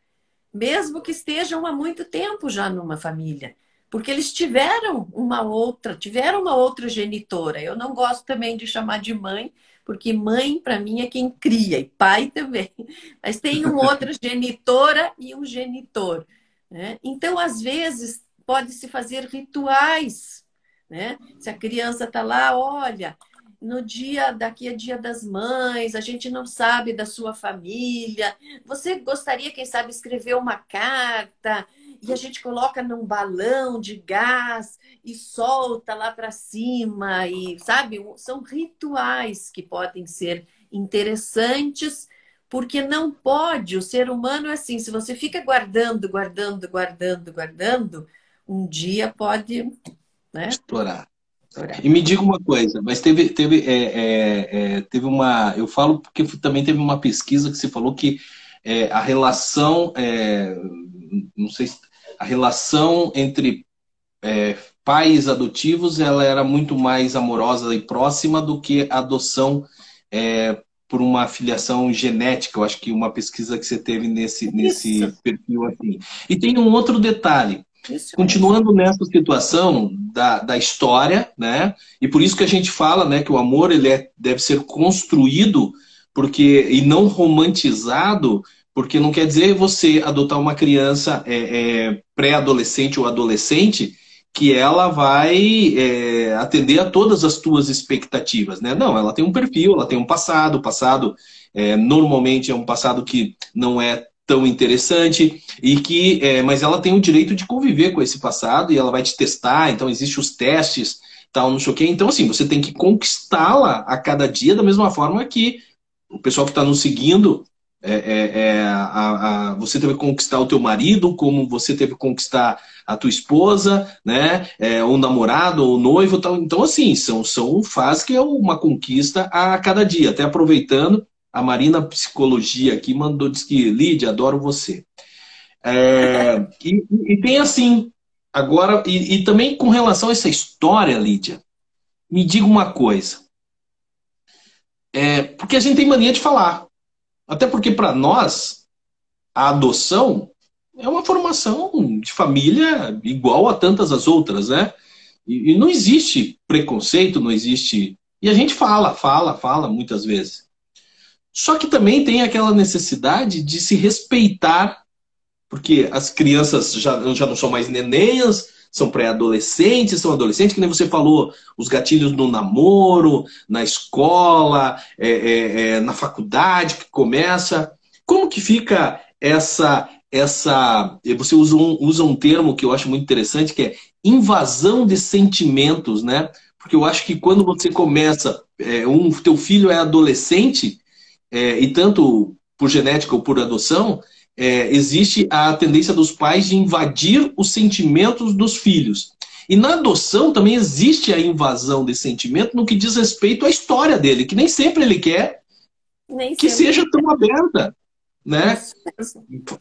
mesmo que estejam há muito tempo já numa família, porque eles tiveram uma outra, tiveram uma outra genitora. Eu não gosto também de chamar de mãe, porque mãe, para mim, é quem cria, e pai também. Mas tem uma outra genitora e um genitor. Né? Então, às vezes, pode-se fazer rituais. Né? Se a criança está lá, olha, no dia daqui a dia das mães, a gente não sabe da sua família. Você gostaria, quem sabe, escrever uma carta e a gente coloca num balão de gás e solta lá para cima e sabe são rituais que podem ser interessantes porque não pode o ser humano é assim se você fica guardando guardando guardando guardando um dia pode né? explorar e me diga uma coisa, mas teve, teve, é, é, é, teve uma. Eu falo porque também teve uma pesquisa que você falou que é, a relação, é, não sei se a relação entre é, pais adotivos ela era muito mais amorosa e próxima do que a adoção por uma filiação genética. Eu acho que uma pesquisa que você teve nesse, nesse perfil assim. E tem um outro detalhe. Isso Continuando mesmo. nessa situação da, da história, né? E por isso que a gente fala, né, que o amor ele é, deve ser construído porque e não romantizado porque não quer dizer você adotar uma criança é, é, pré-adolescente ou adolescente que ela vai é, atender a todas as tuas expectativas, né? Não, ela tem um perfil, ela tem um passado, o passado é, normalmente é um passado que não é tão interessante e que, é, mas ela tem o direito de conviver com esse passado e ela vai te testar. Então existem os testes, tal, não sei o quê. Então assim, você tem que conquistá-la a cada dia da mesma forma que o pessoal que está nos seguindo é, é, é, a, a, você teve que conquistar o teu marido, como você teve que conquistar a tua esposa, né? É, o namorado, o noivo, tal. Então, assim, são, são fases que é uma conquista a cada dia. Até aproveitando, a Marina Psicologia aqui mandou, diz que, Lídia, adoro você. É, e, e, tem assim, agora, e, e também com relação a essa história, Lídia, me diga uma coisa. É, porque a gente tem mania de falar. Até porque, para nós, a adoção é uma formação de família igual a tantas as outras, né? E, e, não existe preconceito, não existe. E a gente fala, fala, fala muitas vezes. Só que também tem aquela necessidade de se respeitar, porque as crianças já, já não são mais nenenhas, são pré-adolescentes, são adolescentes, que nem você falou, os gatilhos no namoro, na escola, é, é, é, na faculdade que começa. Como que fica essa essa você usa um, usa um termo que eu acho muito interessante que é invasão de sentimentos, né? Porque eu acho que quando você começa, é, um teu filho é adolescente é, e tanto por genética ou por adoção, é, existe a tendência dos pais de invadir os sentimentos dos filhos. E na adoção também existe a invasão de sentimento no que diz respeito à história dele, que nem sempre ele quer que seja tão aberta. Né?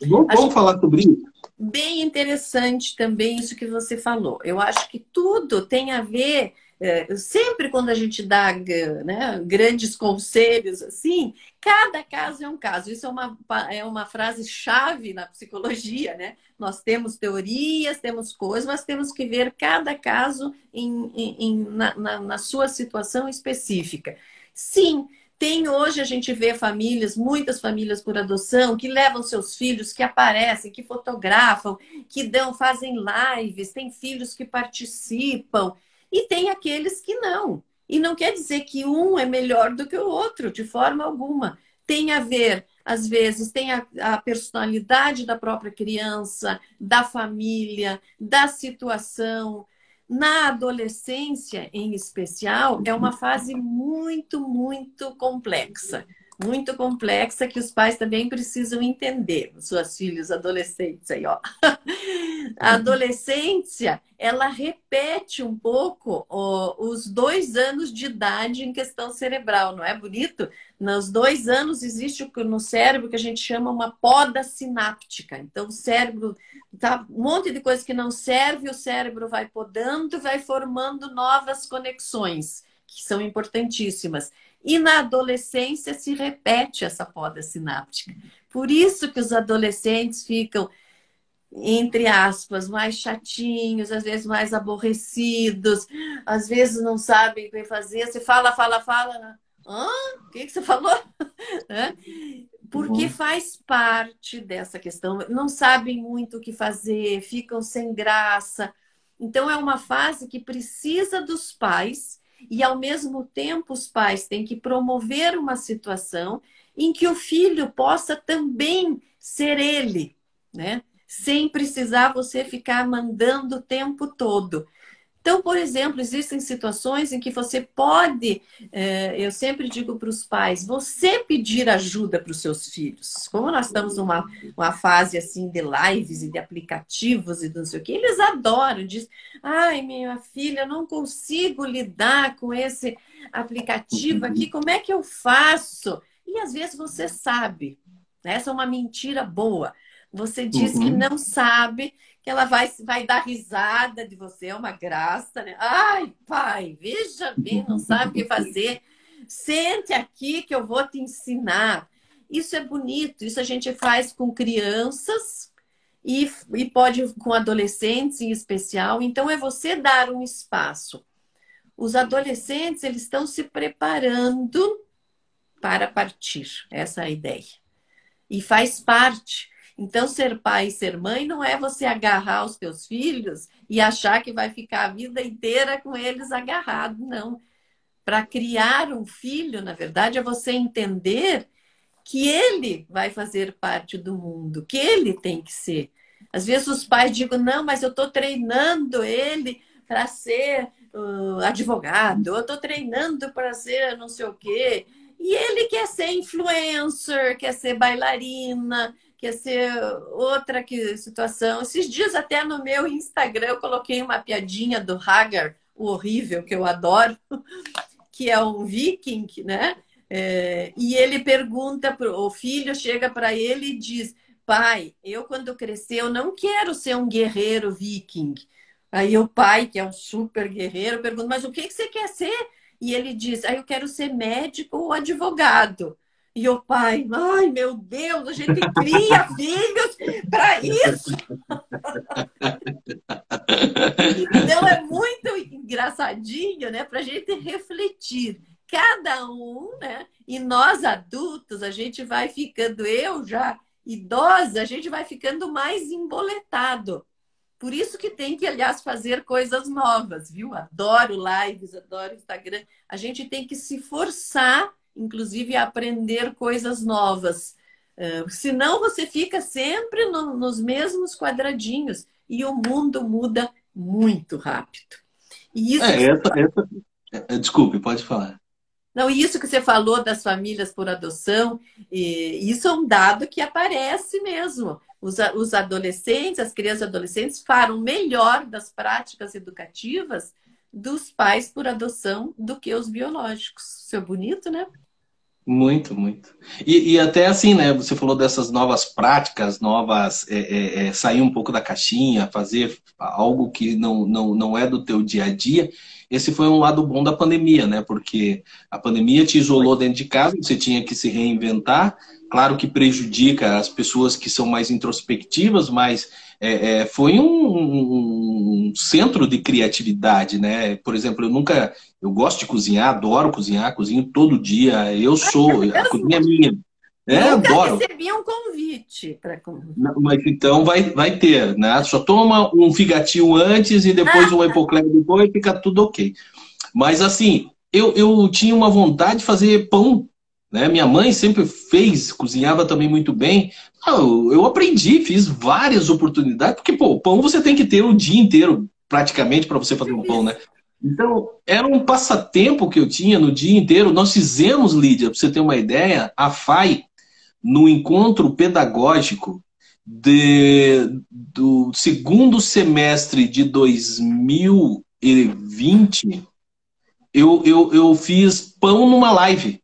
Vamos, vamos falar sobre isso. Bem interessante também isso que você falou. Eu acho que tudo tem a ver é, sempre quando a gente dá né, grandes conselhos, assim, cada caso é um caso. Isso é uma, é uma frase chave na psicologia, né? Nós temos teorias, temos coisas, mas temos que ver cada caso em, em, na, na, na sua situação específica. Sim, tem hoje a gente vê famílias, muitas famílias por adoção, que levam seus filhos, que aparecem, que fotografam, que dão, fazem lives, tem filhos que participam. E tem aqueles que não. E não quer dizer que um é melhor do que o outro, de forma alguma. Tem a ver, às vezes, tem a, a personalidade da própria criança, da família, da situação. Na adolescência, em especial, é uma fase muito, muito complexa muito complexa que os pais também precisam entender, suas filhas adolescentes aí, ó. A adolescência, ela repete um pouco ó, os dois anos de idade em questão cerebral, não é bonito? Nos dois anos existe no cérebro que a gente chama uma poda sináptica. Então, o cérebro tá um monte de coisa que não serve, o cérebro vai podando, vai formando novas conexões que são importantíssimas. E na adolescência se repete essa poda sináptica. Por isso que os adolescentes ficam, entre aspas, mais chatinhos, às vezes mais aborrecidos, às vezes não sabem o que fazer. Você fala, fala, fala. Hã? O que, que você falou? Porque uhum. faz parte dessa questão. Não sabem muito o que fazer, ficam sem graça. Então, é uma fase que precisa dos pais e ao mesmo tempo os pais têm que promover uma situação em que o filho possa também ser ele, né? Sem precisar você ficar mandando o tempo todo. Então, por exemplo, existem situações em que você pode, é, eu sempre digo para os pais, você pedir ajuda para os seus filhos. Como nós estamos numa uma fase assim de lives e de aplicativos e não sei o que, eles adoram, diz, ai, minha filha, não consigo lidar com esse aplicativo aqui, como é que eu faço? E às vezes você sabe, né? essa é uma mentira boa. Você diz uhum. que não sabe que ela vai, vai dar risada de você, é uma graça, né? Ai, pai, veja bem, não sabe o que fazer. Sente aqui que eu vou te ensinar. Isso é bonito, isso a gente faz com crianças e, e pode com adolescentes em especial. Então, é você dar um espaço. Os adolescentes, eles estão se preparando para partir, essa é a ideia. E faz parte Então, ser pai e ser mãe não é você agarrar os teus filhos e achar que vai ficar a vida inteira com eles agarrados, não. Para criar um filho, na verdade, é você entender que ele vai fazer parte do mundo, que ele tem que ser. Às vezes os pais digam, não, mas eu estou treinando ele para ser uh, advogado, eu estou treinando para ser não sei o quê. E ele quer ser influencer, quer ser bailarina, quer ser outra que, situação. Esses dias até no meu Instagram eu coloquei uma piadinha do Hagar, o horrível, que eu adoro, que é um viking, né? É, e ele pergunta, o filho chega para ele e diz: Pai, eu quando crescer, eu não quero ser um guerreiro viking. Aí o pai, que é um super guerreiro, pergunta: Mas o que, que você quer ser? E ele diz: ah, Eu quero ser médico ou advogado. E o pai, ai meu Deus, a gente cria filhos para isso. então é muito engraçadinho, né, para a gente refletir cada um, né? E nós adultos, a gente vai ficando, eu já idosa, a gente vai ficando mais emboletado. Por isso que tem que, aliás, fazer coisas novas, viu? Adoro lives, adoro Instagram. A gente tem que se forçar, inclusive, a aprender coisas novas. Uh, senão você fica sempre no, nos mesmos quadradinhos e o mundo muda muito rápido. E isso... É, essa, essa... É, desculpe, pode falar. Não, isso que você falou das famílias por adoção, isso é um dado que aparece mesmo. Os, os adolescentes, as crianças e adolescentes falam melhor das práticas educativas dos pais por adoção do que os biológicos. Isso é bonito, né? Muito, muito. E, e, até assim, né? Você falou dessas novas práticas, novas. É, é, é, sair um pouco da caixinha, fazer algo que não, não, não é do teu dia a dia. Esse foi um lado bom da pandemia, né? Porque a pandemia te isolou dentro de casa, você tinha que se reinventar. Claro que prejudica as pessoas que são mais introspectivas, mas é, é, foi um, um, centro de criatividade, né? Por exemplo, eu nunca, eu gosto de cozinhar, adoro cozinhar, cozinho todo dia. Eu sou, a cozinha é minha. É, Nunca adoro. recebi um convite para Mas então vai, vai ter, né? Só toma um figatinho antes e depois ah. um epoclé depois e fica tudo ok. Mas assim, eu, eu tinha uma vontade de fazer pão. Né? Minha mãe sempre fez, cozinhava também muito bem. Eu, eu aprendi, fiz várias oportunidades, porque pô, pão você tem que ter o dia inteiro, praticamente, para você fazer um pão, né? Então, era um passatempo que eu tinha no dia inteiro. Nós fizemos, Lídia, para você ter uma ideia, a FAI, no encontro pedagógico de, do segundo semestre de 2020, eu, eu, eu fiz pão numa live.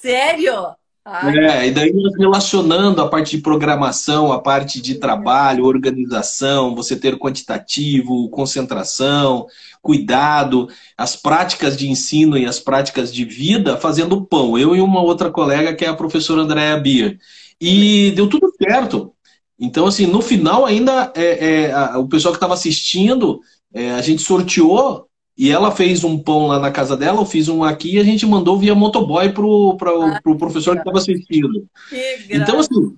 Sério? Ai. É, e daí relacionando a parte de programação, a parte de trabalho, organização, você ter quantitativo, concentração, cuidado, as práticas de ensino e as práticas de vida fazendo pão. Eu e uma outra colega que é a professora Andréa Bier. E deu tudo certo. Então, assim, no final ainda é, é a, o pessoal que estava assistindo, é, a gente sorteou e ela fez um pão lá na casa dela, eu fiz um aqui e a gente mandou via motoboy pro, pro, ah, pro professor que estava assistindo. então, assim,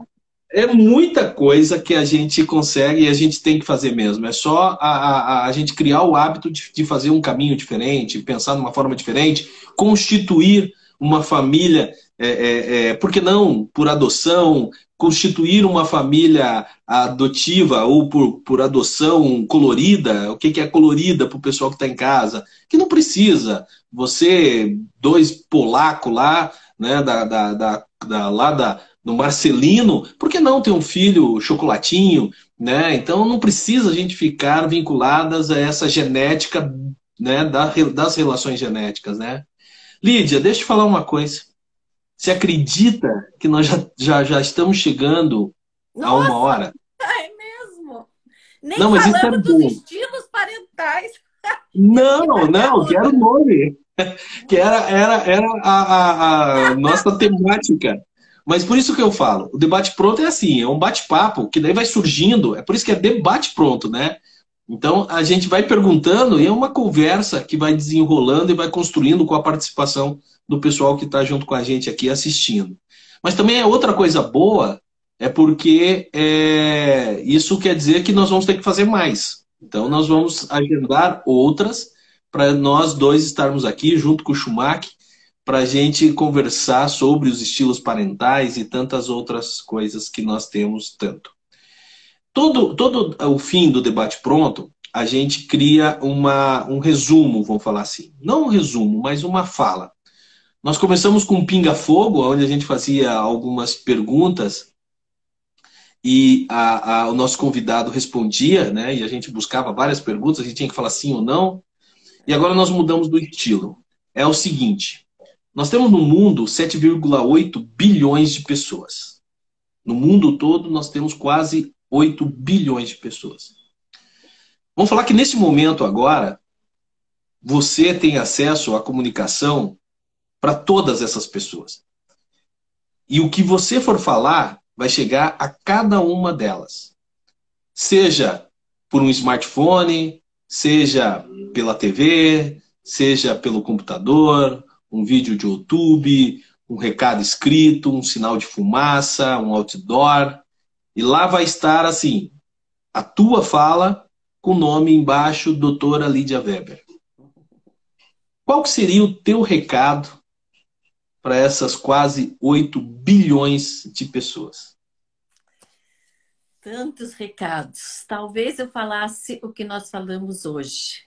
é muita coisa que a gente consegue e a gente tem que fazer mesmo. É só a, a, a gente criar o hábito de, de fazer um caminho diferente, pensar de uma forma diferente, constituir uma família, é, é, é, por que não por adoção, constituir uma família adotiva ou por, por adoção colorida, o que, que é colorida para o pessoal que está em casa, que não precisa. Você, dois polacos lá, né, da, da, da, da lá da, do Marcelino, por que não ter um filho chocolatinho, né? Então não precisa a gente ficar vinculadas a essa genética, né, das relações genéticas, né? Lídia, deixa eu te falar uma coisa. Você acredita que nós já, já, já estamos chegando Nossa, a uma hora? É mesmo? Nem não, mas isso é dos bom. estilos parentais. Não, não, que era o nome. Que era, era, era a, a, a nossa temática. Mas por isso que eu falo, o debate pronto é assim, é um bate-papo, que daí vai surgindo, é por isso que é debate pronto, né? Então a gente vai perguntando e é uma conversa que vai desenrolando e vai construindo com a participação do pessoal que está junto com a gente aqui assistindo. Mas também é outra coisa boa é porque é, isso quer dizer que nós vamos ter que fazer mais. Então, nós vamos agendar outras para nós dois estarmos aqui junto com o Schumacher para a gente conversar sobre os estilos parentais e tantas outras coisas que nós temos tanto. Todo, todo o fim do debate pronto, a gente cria uma, um resumo, vamos falar assim. Não um resumo, mas uma fala. Nós começamos com pinga-fogo, onde a gente fazia algumas perguntas e a, a, o nosso convidado respondia, né? E a gente buscava várias perguntas, a gente tinha que falar sim ou não. E agora nós mudamos do estilo. É o seguinte: nós temos no mundo 7,8 bilhões de pessoas. No mundo todo, nós temos quase 8 bilhões de pessoas. Vamos falar que nesse momento agora, você tem acesso à comunicação para todas essas pessoas. E o que você for falar vai chegar a cada uma delas. Seja por um smartphone, seja pela TV, seja pelo computador, um vídeo de YouTube, um recado escrito, um sinal de fumaça, um outdoor. E lá vai estar assim, a tua fala com o nome embaixo, doutora Lídia Weber. Qual seria o teu recado para essas quase 8 bilhões de pessoas? Tantos recados. Talvez eu falasse o que nós falamos hoje.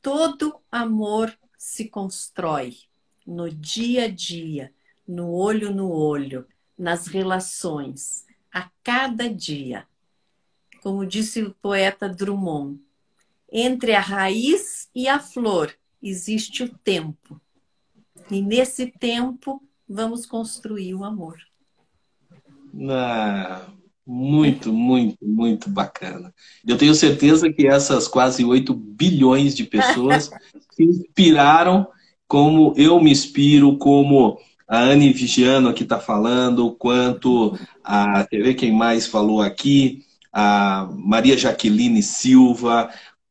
Todo amor se constrói no dia a dia, no olho no olho, nas relações, a cada dia. Como disse o poeta Drummond, entre a raiz e a flor existe o tempo. E nesse tempo vamos construir o amor. Ah, muito, muito, muito bacana. Eu tenho certeza que essas quase 8 bilhões de pessoas se inspiraram como eu me inspiro, como a Anne Vigiano aqui está falando, quanto a, ver quem mais falou aqui, a Maria Jaqueline Silva,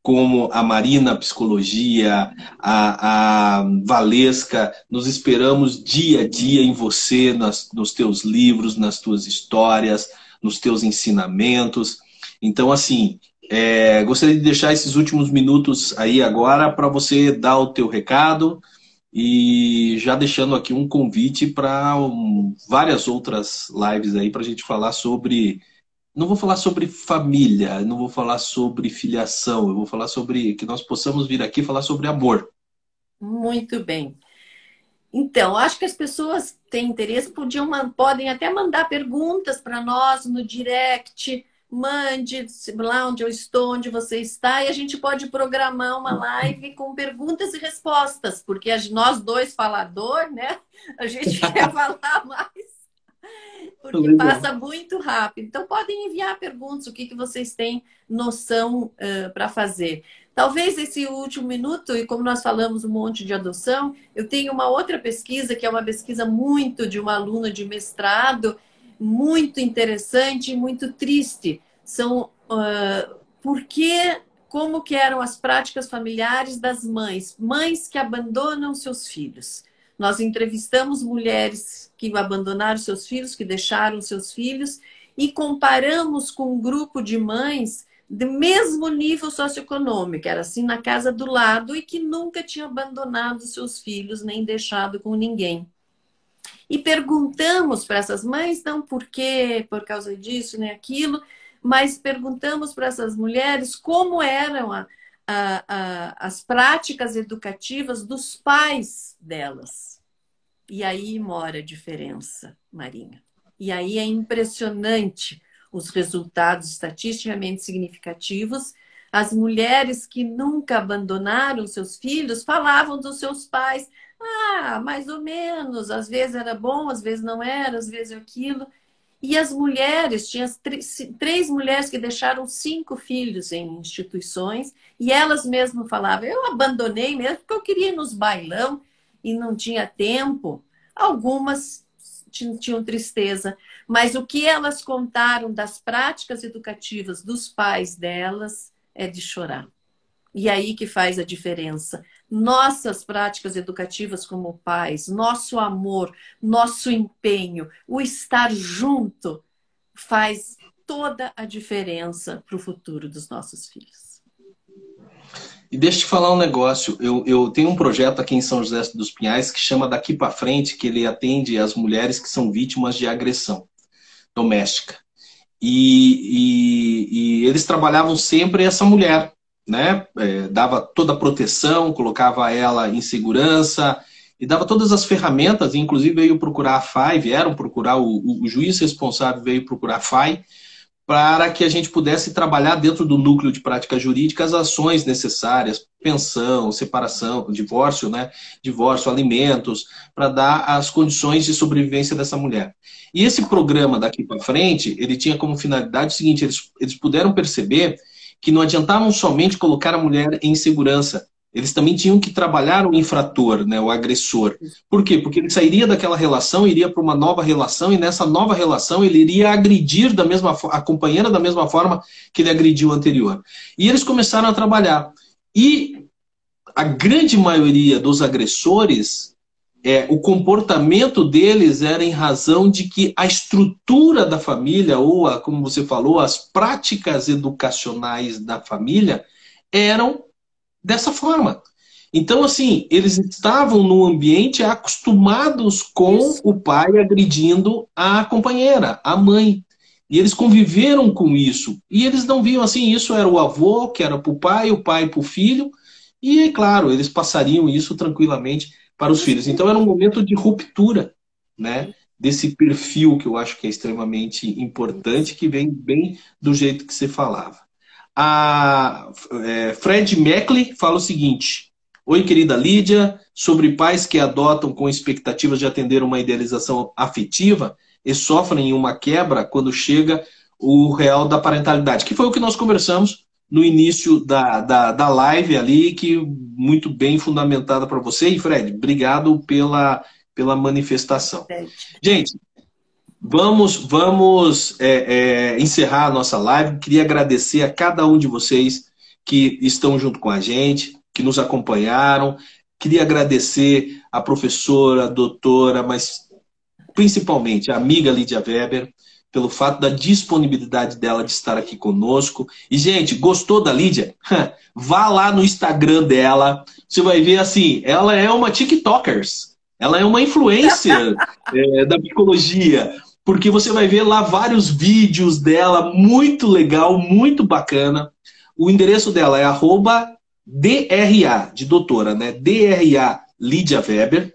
como a Marina Psicologia, a, a Valesca, nos esperamos dia a dia em você, nas, nos teus livros, nas tuas histórias, nos teus ensinamentos. Então, assim, é, gostaria de deixar esses últimos minutos aí agora para você dar o teu recado, e já deixando aqui um convite para um, várias outras lives aí para a gente falar sobre. Não vou falar sobre família, não vou falar sobre filiação, eu vou falar sobre que nós possamos vir aqui falar sobre amor. Muito bem. Então, acho que as pessoas têm interesse, podiam, podem até mandar perguntas para nós no direct mande lá onde eu estou, onde você está, e a gente pode programar uma live com perguntas e respostas, porque nós dois falador, né? A gente quer falar mais, porque passa muito rápido. Então, podem enviar perguntas, o que, que vocês têm noção uh, para fazer. Talvez esse último minuto, e como nós falamos um monte de adoção, eu tenho uma outra pesquisa, que é uma pesquisa muito de uma aluna de mestrado, muito interessante e muito triste. São uh, porque como que eram as práticas familiares das mães, mães que abandonam seus filhos. Nós entrevistamos mulheres que abandonaram seus filhos, que deixaram seus filhos, e comparamos com um grupo de mães do mesmo nível socioeconômico, era assim na casa do lado e que nunca tinha abandonado seus filhos nem deixado com ninguém. E perguntamos para essas mães, não por quê, por causa disso, nem aquilo, mas perguntamos para essas mulheres como eram a, a, a, as práticas educativas dos pais delas. E aí mora a diferença, Marinha. E aí é impressionante os resultados estatisticamente significativos. As mulheres que nunca abandonaram seus filhos falavam dos seus pais. Ah, mais ou menos. Às vezes era bom, às vezes não era, às vezes aquilo. E as mulheres, tinha três mulheres que deixaram cinco filhos em instituições, e elas mesmas falavam: eu abandonei mesmo porque eu queria ir nos bailão e não tinha tempo. Algumas tinham tristeza, mas o que elas contaram das práticas educativas dos pais delas é de chorar. E aí que faz a diferença. Nossas práticas educativas como pais, nosso amor, nosso empenho, o estar junto, faz toda a diferença para o futuro dos nossos filhos. E deixa eu te falar um negócio. Eu, eu tenho um projeto aqui em São José dos Pinhais que chama Daqui para Frente, que ele atende as mulheres que são vítimas de agressão doméstica. E, e, e eles trabalhavam sempre essa mulher, né? É, dava toda a proteção, colocava ela em segurança e dava todas as ferramentas, inclusive veio procurar a FAI, vieram procurar, o, o juiz responsável veio procurar a FAI para que a gente pudesse trabalhar dentro do núcleo de prática jurídica as ações necessárias, pensão, separação, divórcio, né? Divórcio, alimentos, para dar as condições de sobrevivência dessa mulher. E esse programa daqui para frente, ele tinha como finalidade o seguinte: eles, eles puderam perceber que não adiantava somente colocar a mulher em segurança, eles também tinham que trabalhar o infrator, né, o agressor. Por quê? Porque ele sairia daquela relação, iria para uma nova relação, e nessa nova relação ele iria agredir da mesma a companheira da mesma forma que ele agrediu o anterior. E eles começaram a trabalhar. E a grande maioria dos agressores, é, o comportamento deles era em razão de que a estrutura da família, ou a, como você falou, as práticas educacionais da família eram dessa forma. Então, assim, eles estavam no ambiente acostumados com Isso. o pai agredindo a companheira, a mãe. E eles conviveram com isso. E eles não viam assim, isso era o avô, que era para o pai, o pai para o filho. E, é claro, eles passariam isso tranquilamente para os filhos. Então, era um momento de ruptura, né? Desse perfil que eu acho que é extremamente importante, que vem bem do jeito que você falava. A é, Fred Meckley fala o seguinte: Oi, querida Lídia, sobre pais que adotam com expectativas de atender uma idealização afetiva e sofrem uma quebra quando chega o real da parentalidade, que foi o que nós conversamos no início da, da, da live ali, que muito bem fundamentada para você. E, Fred, obrigado pela, pela manifestação. Gente, Vamos, vamos é, é, encerrar a nossa live. Queria agradecer a cada um de vocês que estão junto com a gente, que nos acompanharam. Queria agradecer a professora, a doutora, mas principalmente a amiga Lídia Weber, pelo fato da disponibilidade dela de estar aqui conosco. E, gente, gostou da Lídia? Vá lá no Instagram dela. Você vai ver assim, ela é uma TikTokers. Ela é uma influencer é, da psicologia porque você vai ver lá vários vídeos dela, muito legal, muito bacana. O endereço dela é arroba DRA, de doutora, né? DRA Lídia Weber.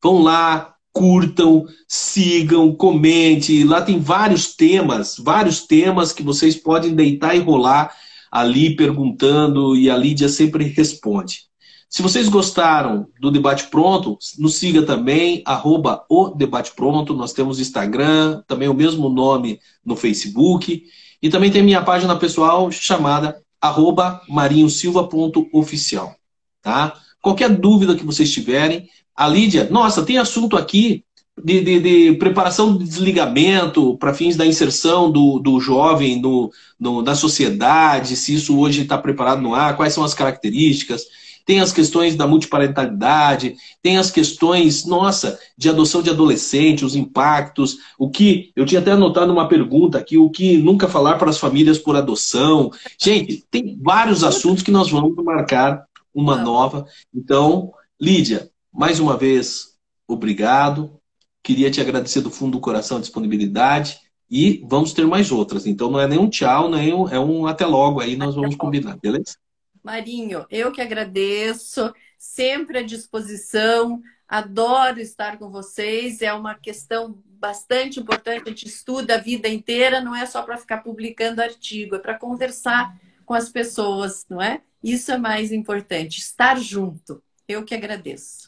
Vão lá, curtam, sigam, comente. Lá tem vários temas, vários temas que vocês podem deitar e rolar ali perguntando e a Lídia sempre responde. Se vocês gostaram do Debate Pronto, nos siga também, arroba o Debate Pronto. Nós temos Instagram, também o mesmo nome no Facebook. E também tem minha página pessoal chamada arroba marinhosilva.oficial. Tá? Qualquer dúvida que vocês tiverem, a Lídia, nossa, tem assunto aqui de, de, de preparação de desligamento para fins da inserção do, do jovem no, no, na sociedade, se isso hoje está preparado no ar, quais são as características tem as questões da multiparentalidade, tem as questões, nossa, de adoção de adolescente, os impactos, o que, eu tinha até anotado uma pergunta aqui, o que nunca falar para as famílias por adoção. Gente, tem vários assuntos que nós vamos marcar uma nova. Então, Lídia, mais uma vez, obrigado. Queria te agradecer do fundo do coração a disponibilidade e vamos ter mais outras. Então não é nem um tchau, nem um, é um até logo aí, nós vamos combinar, beleza? Marinho, eu que agradeço, sempre à disposição, adoro estar com vocês, é uma questão bastante importante, a gente estuda a vida inteira, não é só para ficar publicando artigo, é para conversar com as pessoas, não é? Isso é mais importante, estar junto. Eu que agradeço.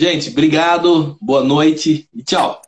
Gente, obrigado, boa noite e tchau.